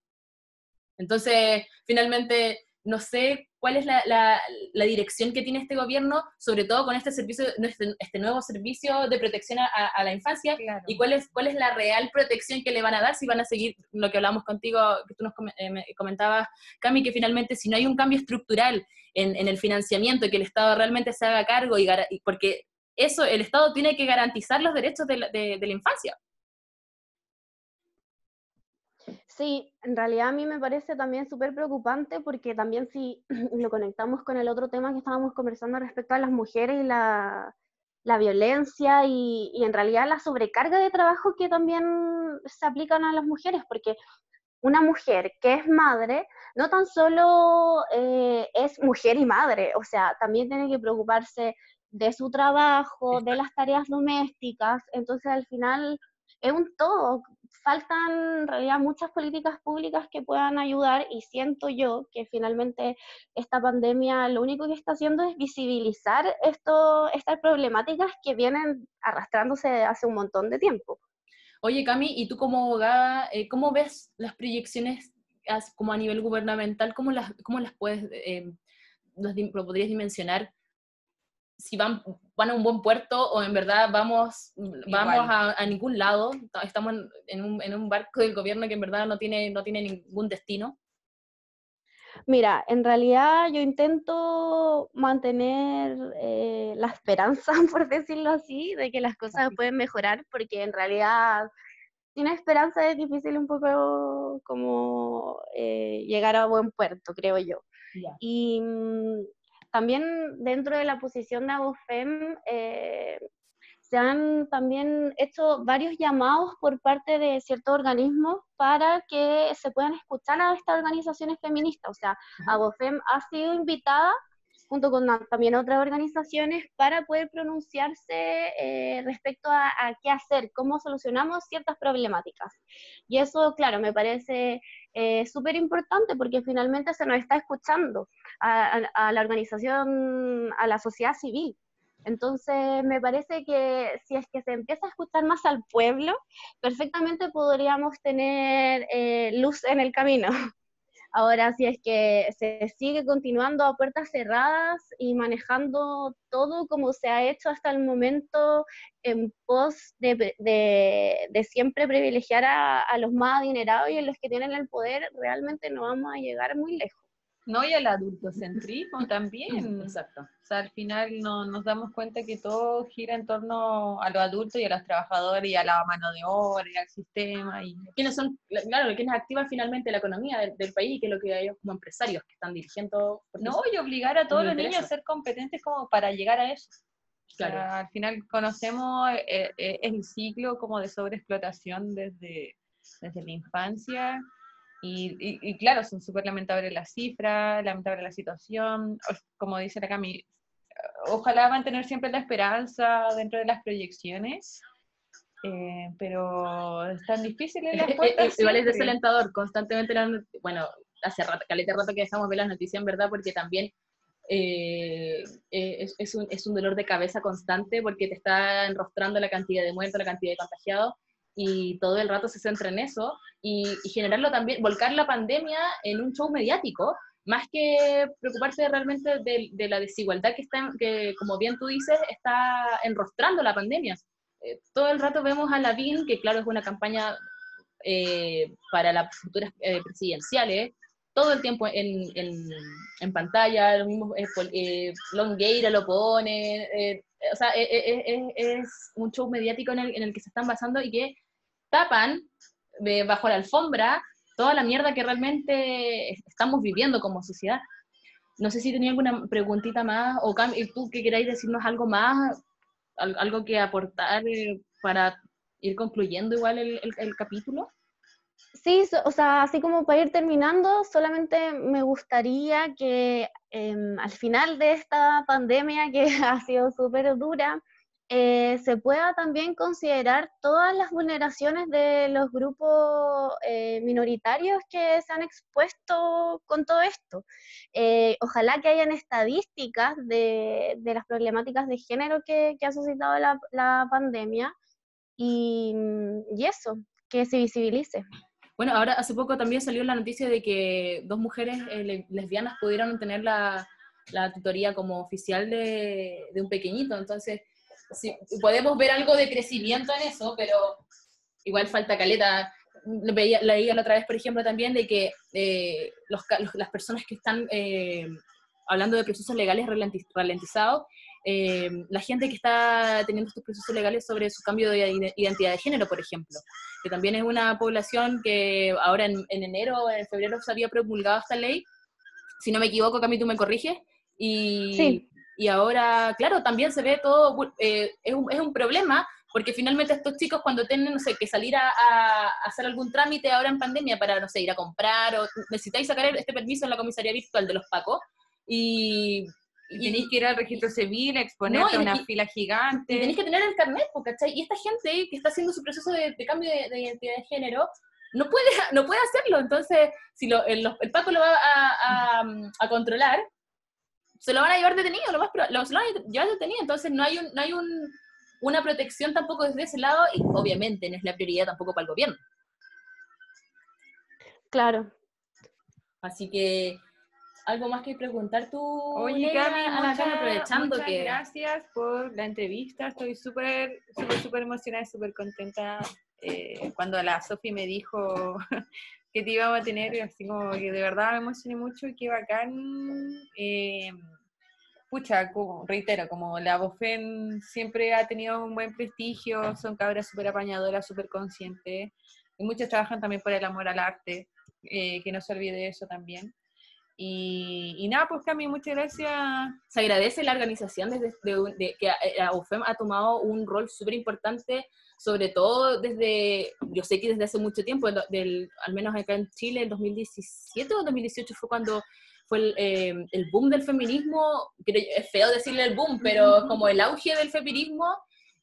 Entonces, finalmente, no sé cuál es la, la, dirección que tiene este gobierno, sobre todo con este servicio, este, este nuevo servicio de protección a, la infancia, y cuál es, cuál es la real protección que le van a dar, si van a seguir lo que hablamos contigo, que tú nos eh, comentabas, Cami, que finalmente si no hay un cambio estructural en, en el financiamiento, que el Estado realmente se haga cargo, y, porque eso, el Estado tiene que garantizar los derechos de de la infancia. Sí, en realidad a mí me parece también súper preocupante porque también si *clears throat* lo conectamos con el otro tema que estábamos conversando respecto a las mujeres y la, la violencia y, y, en realidad la sobrecarga de trabajo que también se aplican a las mujeres, porque una mujer que es madre no tan solo eh, es mujer y madre, o sea, también tiene que preocuparse de su trabajo, de las tareas domésticas, entonces al final es un todo, faltan en realidad muchas políticas públicas que puedan ayudar y siento yo que finalmente esta pandemia lo único que está haciendo es visibilizar esto, estas problemáticas que vienen arrastrándose hace un montón de tiempo. Oye, Cami, ¿y tú como abogada, eh, cómo ves las proyecciones como a nivel gubernamental? ¿Cómo las, cómo las puedes, eh, lo podrías dimensionar? Si van, van a un buen puerto o en verdad vamos, vamos a, ningún lado, estamos en un, en un, barco del gobierno que en verdad no tiene, no tiene ningún destino. Mira, en realidad yo intento mantener eh, la esperanza, *laughs* por decirlo así, de que las cosas pueden mejorar, porque en realidad sin esperanza es difícil un poco como eh, llegar a buen puerto, creo yo. Y mm, también dentro de la posición de ABOFEM eh, se han también hecho varios llamados por parte de ciertos organismos para que se puedan escuchar a estas organizaciones feministas. O sea, ABOFEM ha sido invitada junto con también otras organizaciones para poder pronunciarse eh, respecto a, qué hacer, cómo solucionamos ciertas problemáticas. Y eso, claro, me parece eh, súper importante porque finalmente se nos está escuchando a, la organización, a la sociedad civil. Entonces, me parece que si es que se empieza a escuchar más al pueblo, perfectamente podríamos tener eh, luz en el camino. *laughs* Ahora, si es que se sigue continuando a puertas cerradas y manejando todo como se ha hecho hasta el momento en pos de, de, siempre privilegiar a, a los más adinerados y a los que tienen el poder, realmente no vamos a llegar muy lejos. No, y el adultocentrismo también. Exacto. Sea, al final no, nos damos cuenta que todo gira en torno a los adultos y a los trabajadores y a la mano de obra y al sistema. Y... Quienes son, claro, quienes activan finalmente la economía del, país y que es lo que ellos como empresarios que están dirigiendo. No, y obligar a todos los niños a ser competentes como para llegar a eso. Claro. al final conocemos eh, eh, el ciclo como de sobreexplotación desde, desde la infancia y, claro, son súper lamentables las cifras, lamentable la situación. Como dice la Cami, ojalá mantener siempre la esperanza dentro de las proyecciones. eh, pero es tan difícil en las puertas Igual es desalentador, constantemente, la bueno, hace rato, caleta rato que dejamos ver las noticias, en verdad, porque también eh, eh, es, es un, es un dolor de cabeza constante porque te está enrostrando la cantidad de muertos, la cantidad de contagiados, y todo el rato se centra en eso, y, y generarlo también, volcar la pandemia en un show mediático, más que preocuparse realmente de, la desigualdad que está, que como bien tú dices, está enrostrando la pandemia. Eh, todo el rato vemos a Lavín, que claro es una campaña eh, para las futuras eh, presidenciales, todo el tiempo en, en, en pantalla, lo mismo, eh, eh, Longueira lo pone, o sea, es un show mediático en el, que se están basando y que tapan bajo la alfombra toda la mierda que realmente es- estamos viviendo como sociedad. No sé si tenía alguna preguntita más, o Cam, y tú que queráis decirnos algo más, al- algo que aportar eh, para ir concluyendo igual el, el- el capítulo. Sí, so- o sea, así como para ir terminando, solamente me gustaría que em, al final de esta pandemia que *laughs* ha sido súper dura, eh, se pueda también considerar todas las vulneraciones de los grupos eh, minoritarios que se han expuesto con todo esto. Eh, ojalá que hayan estadísticas de, de las problemáticas de género que, que ha suscitado la, la pandemia y, y eso, que se visibilice. Bueno, ahora hace poco también salió la noticia de que dos mujeres eh, le- lesbianas pudieron tener la, la tutoría como oficial de, de un pequeñito, entonces sí, podemos ver algo de crecimiento en eso, pero igual falta caleta. Veía, leía la otra vez, por ejemplo, también de que eh, los los- las personas que están eh, hablando de procesos legales ralenti- ralentizados, eh, la gente que está teniendo estos procesos legales sobre su cambio de ide- identidad de género, por ejemplo, que también es una población que ahora en, en enero, en febrero se había promulgado esta ley, si no me equivoco, Cami, tú me corriges, y, Sí. Y ahora, claro, también se ve todo, eh, es, un, es un problema, porque finalmente estos chicos cuando tienen, no sé, que salir a, a hacer algún trámite ahora en pandemia para, no sé, ir a comprar, o necesitáis sacar este permiso en la comisaría virtual de los PACO, y... Y tenéis que ir al registro civil, exponerte No, a una y- fila gigante. y tenéis que tener el carnet, po, ¿cachai? Y esta gente que está haciendo su proceso de, de cambio de, de identidad de género no puede, *laughs* no puede hacerlo. Entonces, si lo- el, Paco lo va a, a- a controlar, se lo van a llevar detenido, lo más lo, se lo van a llevar detenido. Entonces, no hay, un, no hay un, una protección tampoco desde ese lado y obviamente no es la prioridad tampoco para el gobierno. Claro. Así que, ¿algo más que preguntar tú, Oye, Cami, muchas, aprovechando muchas que... gracias por la entrevista. Estoy súper, súper, súper emocionada y súper contenta. eh, cuando la Sofi me dijo *laughs* que te íbamos a tener, así como que de verdad me emocioné mucho y qué bacán. eh, pucha, como, reitero, como la Bofen siempre ha tenido un buen prestigio, son cabras súper apañadoras, súper conscientes, y muchos trabajan también por el amor al arte, eh, que no se olvide eso también. Y, y nada, pues Cami, muchas gracias. se agradece la organización desde de, de que eh, la UFEM ha tomado un rol súper importante, sobre todo desde, yo sé que desde hace mucho tiempo, del, del- al menos acá en Chile, en 2017 o 2018 fue cuando fue el, eh, el boom del feminismo, es feo decirle el boom, pero como el auge del feminismo,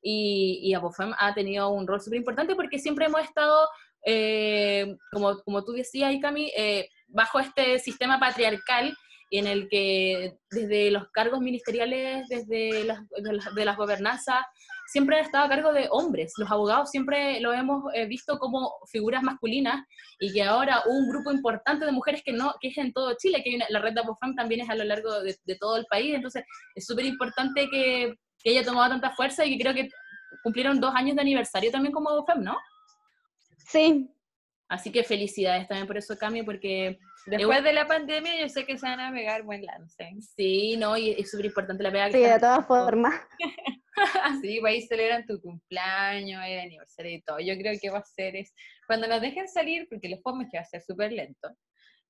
y, y Abofem ha tenido un rol súper importante porque siempre hemos estado, eh, como, como tú decías, Cami, eh, bajo este sistema patriarcal en el que desde los cargos ministeriales, desde las, de, las, de las gobernanzas, siempre han estado a cargo de hombres. Los abogados siempre lo hemos eh, visto como figuras masculinas y que ahora un grupo importante de mujeres que no que es en todo Chile, que hay una- la red de Abofam también es a lo largo de, de todo el país, entonces es súper importante que, que haya tomado tanta fuerza y que creo que cumplieron dos años de aniversario también como Abofam, ¿no? Sí, Así que felicidades también por eso, Cami, porque Después de la pandemia, yo sé que se van a pegar buen lance. sí, ¿no? Y es súper importante la pega que sí, de todas formas. *laughs* Sí, pues ahí celebran tu cumpleaños, el aniversario y todo. Yo creo que va a ser es cuando nos dejen salir, porque los podemos que va a ser súper lento.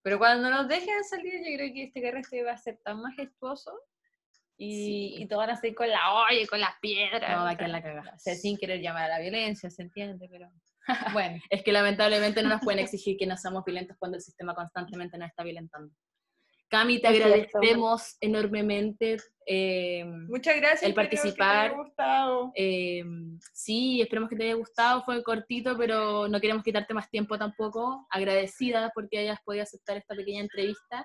Pero cuando nos dejen salir, yo creo que este carrete va a ser tan majestuoso y, y todos van a salir con la olla y con las piedras. No, va a quedar la cagada. o sea, sin querer llamar a la violencia, se entiende, pero *laughs* bueno. Es que lamentablemente no nos pueden exigir que no seamos violentos cuando el sistema constantemente nos está violentando. Cami, te Es cierto. agradecemos enormemente eh, Muchas gracias. El espero que te haya participar. gustado. Eh, sí, esperemos que te haya gustado, fue cortito, pero no queremos quitarte más tiempo tampoco. Agradecida porque hayas podido aceptar esta pequeña entrevista.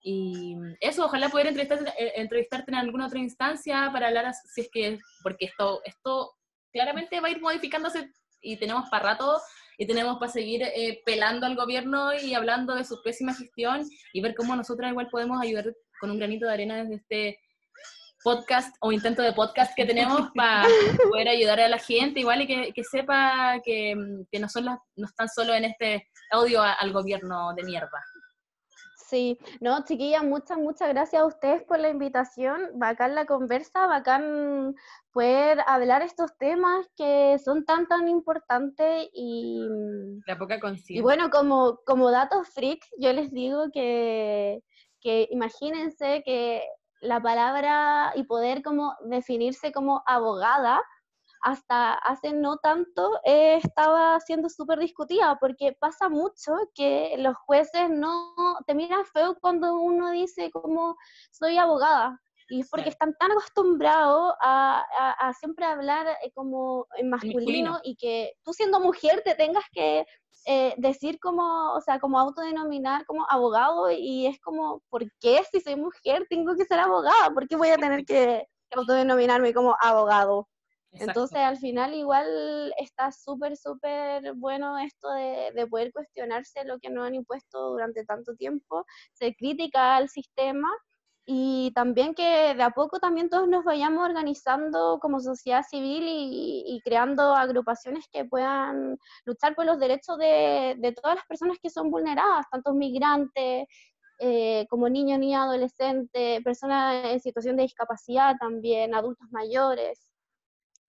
Y eso, ojalá poder entrevistarte, eh, entrevistarte en alguna otra instancia para hablar, si es que, porque esto, esto claramente va a ir modificándose y tenemos para rato y tenemos para seguir eh, pelando al gobierno y hablando de su pésima gestión y ver cómo nosotros igual podemos ayudar con un granito de arena desde este podcast o intento de podcast que tenemos *laughs* para poder ayudar a la gente igual y que, que sepa que, que no, son las, no están solo en este odio a- al gobierno de mierda. Sí, no, chiquillas, muchas, muchas gracias a ustedes por la invitación. Bacán la conversa, bacán poder hablar estos temas que son tan, tan importantes y, La poca y conciencia. bueno, como, como datos freaks, yo les digo que, que imagínense que la palabra y poder como definirse como abogada hasta hace no tanto eh, estaba siendo súper discutida, porque pasa mucho que los jueces no te miran feo cuando uno dice como soy abogada. Y es porque están tan acostumbrados a, a- a siempre hablar eh, como en masculino, masculino. y que tú siendo mujer te tengas que eh, decir como, o sea, como autodenominar como abogado y es como, ¿por qué si soy mujer tengo que ser abogada? ¿Por qué voy a tener *laughs* que autodenominarme como abogado? Entonces, al final, igual está súper, súper bueno esto de, de poder cuestionarse lo que nos han impuesto durante tanto tiempo, ser crítica al sistema y también que de a poco también todos nos vayamos organizando como sociedad civil y, creando agrupaciones que puedan luchar por los derechos de, todas las personas que son vulneradas, tanto migrantes, eh, como niños, niñas, adolescentes, personas en situación de discapacidad también, adultos mayores.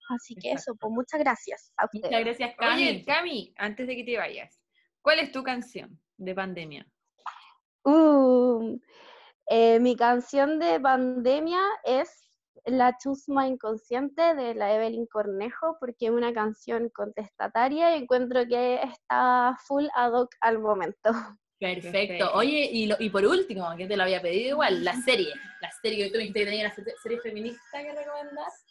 Así que eso, pues muchas gracias a Muchas ustedes. gracias, Cami. Oye, Cami, antes de que te vayas, ¿cuál es tu canción de pandemia? Uh, eh, mi canción de pandemia es La Chusma Inconsciente de la Evelyn Cornejo, porque es una canción contestataria y encuentro que está full ad hoc al momento. Perfecto. Perfecto. Oye, y, lo- y por último, que te lo había pedido igual, la serie. La serie que tú me dijiste que tenía la se- serie feminista que recomendás.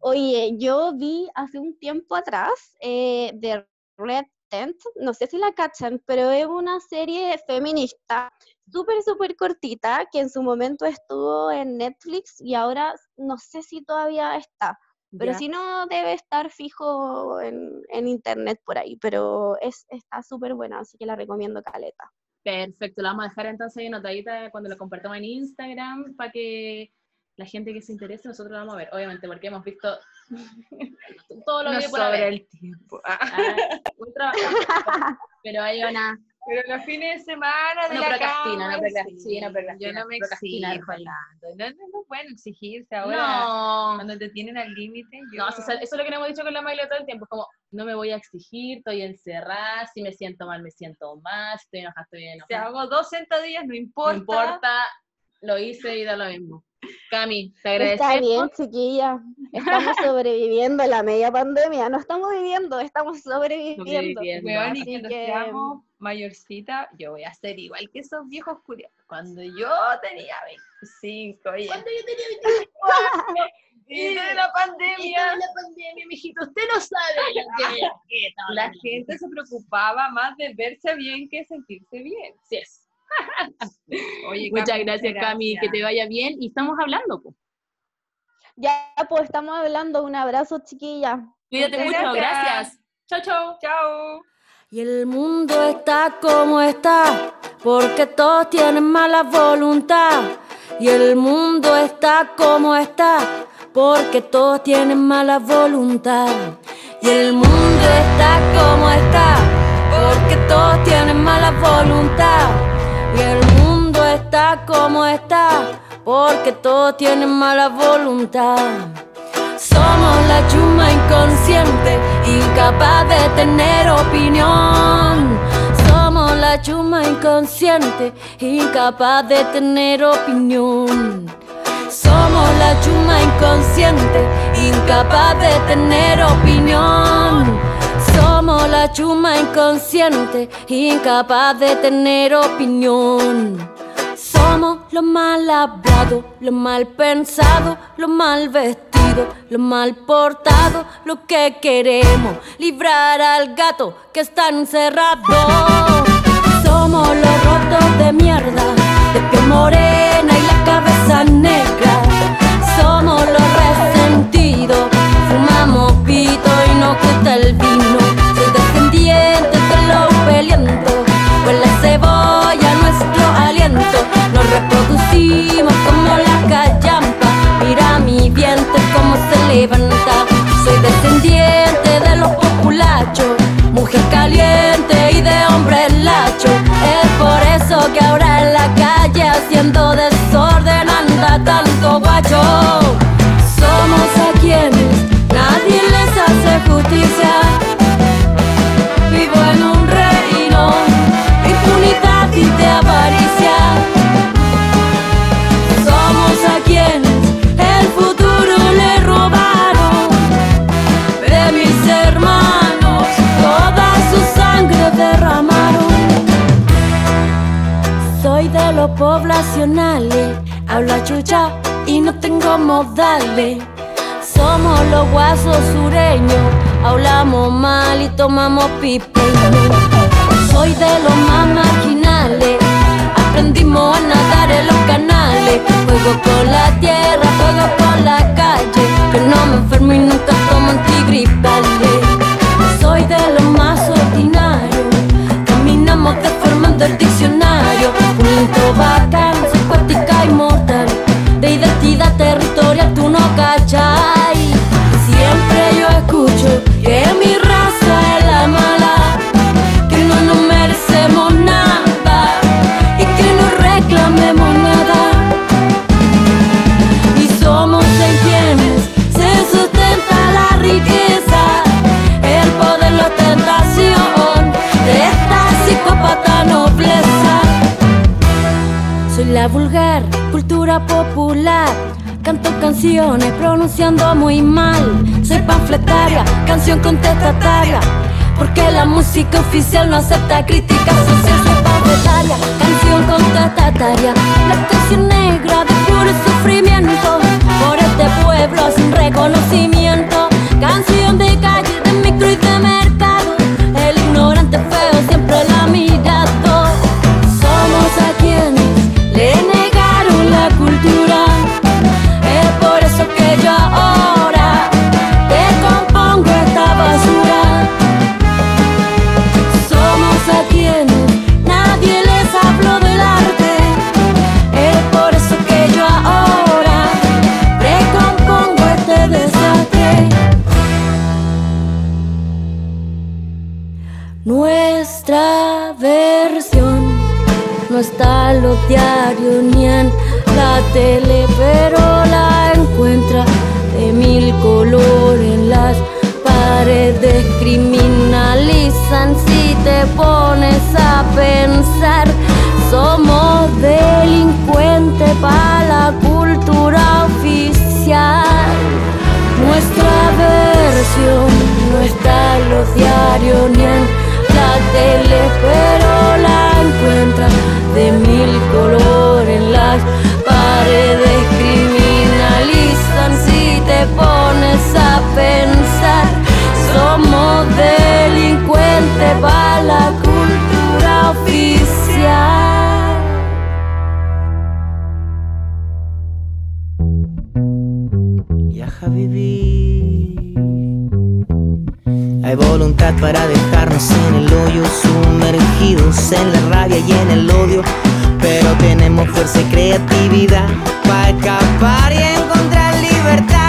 Oye, yo vi hace un tiempo atrás eh, de Red Tent, no sé si la cachan, pero es una serie feminista súper, súper cortita que en su momento estuvo en Netflix y ahora no sé si todavía está, pero si no debe estar fijo en, en internet por ahí, pero es, está súper buena, así que la recomiendo caleta. Perfecto, la vamos a dejar entonces ahí anotadita cuando lo compartamos en Instagram para que la gente que se interese, nosotros vamos a ver, obviamente, porque hemos visto *laughs* todo lo No que por haber. el tiempo. Ah, Ah, un trabajo, *laughs* pero hay una, Pero los fines de semana de Uno la procrastina, cama, uno procrastina, sí, uno procrastina, Yo no me procrastina, exijo Juan. tanto. No, no, no es bueno exigirse ahora. no, Cuando te tienen al límite, yo... no, eso, es- eso es lo que hemos dicho con la Maile todo el tiempo, es como, no me voy a exigir, estoy encerrada, si me siento mal, me siento mal, si estoy enojada, estoy Si enojada. hago dos sentadillas, no No importa. Lo hice y da lo mismo. Cami, te Está agradecemos. bien, chiquilla. Estamos sobreviviendo la media pandemia. No estamos viviendo, estamos sobreviviendo. Sobreviviendo. Weón, y Así cuando que- seamos mayorcita, yo voy a ser igual que esos viejos curiosos. Cuando yo tenía 25, oye, ¿Cuánto yo tenía 25 años? *laughs* y de la pandemia, la pandemia, mijito, usted no sabe lo *laughs* que la gente se preocupaba más de verse bien que sentirse bien. Así es. Oye, Muchas Cami, gracias, Cami, que te vaya bien y estamos hablando. Ya, pues estamos hablando. Un abrazo, chiquilla. Cuídate Muchas mucho, gracias. gracias. Chao, chao. Chao. Y el mundo está como está, porque todos tienen mala voluntad. Y el mundo está como está, porque todos tienen mala voluntad. Y el mundo está como está, porque todos tienen mala voluntad. Como está, porque todos tienen mala voluntad. Somos la chuma inconsciente, incapaz de tener opinión. Somos la chuma inconsciente, incapaz de tener opinión. Somos la chuma inconsciente, incapaz de tener opinión. Somos la chuma inconsciente, incapaz de tener opinión. Somos los mal hablados, los mal pensados, los mal vestidos, los mal portados, lo que queremos, librar al gato que está encerrado. Somos los rotos de mierda, de piel morena y la cabeza negra. Como la callampa, mira mi vientre como se levanta. Soy descendiente de los populachos, mujer caliente y de hombre lacho. Es por eso que ahora en la calle haciendo desorden anda tanto guacho. Somos a quienes nadie les hace justicia. Poblacionales, hablo chucha y no tengo modales. Somos los guasos sureños, hablamos mal y tomamos pipeño. Soy de los más marginales, aprendimos a nadar en los canales. Juego con la tierra, juego con la calle. Yo no me enfermo y nunca tomo antigripales. Un Vulgar cultura popular. Canto canciones pronunciando muy mal. Soy panfletaria, canción contestataria. Porque la música oficial no acepta críticas sociales. Soy panfletaria, canción contestataria. La canción negra de puro sufrimiento. Por este pueblo sin reconocimiento. Canción de calle, de micro y de mercado. El ignorante feo no está en los diarios ni en la tele, pero la encuentra de mil colores las paredes. Criminalizan si te pones a pensar. Somos delincuentes para la cultura oficial. Nuestra versión no está en los diarios ni en la tele, pero la encuentras de mil colores las paredes. Criminalizan si te pones a pensar. Somos delincuentes para la cultura oficial. Hay voluntad para en el hoyo, sumergidos en la rabia y en el odio. Pero tenemos fuerza y creatividad para escapar y encontrar libertad.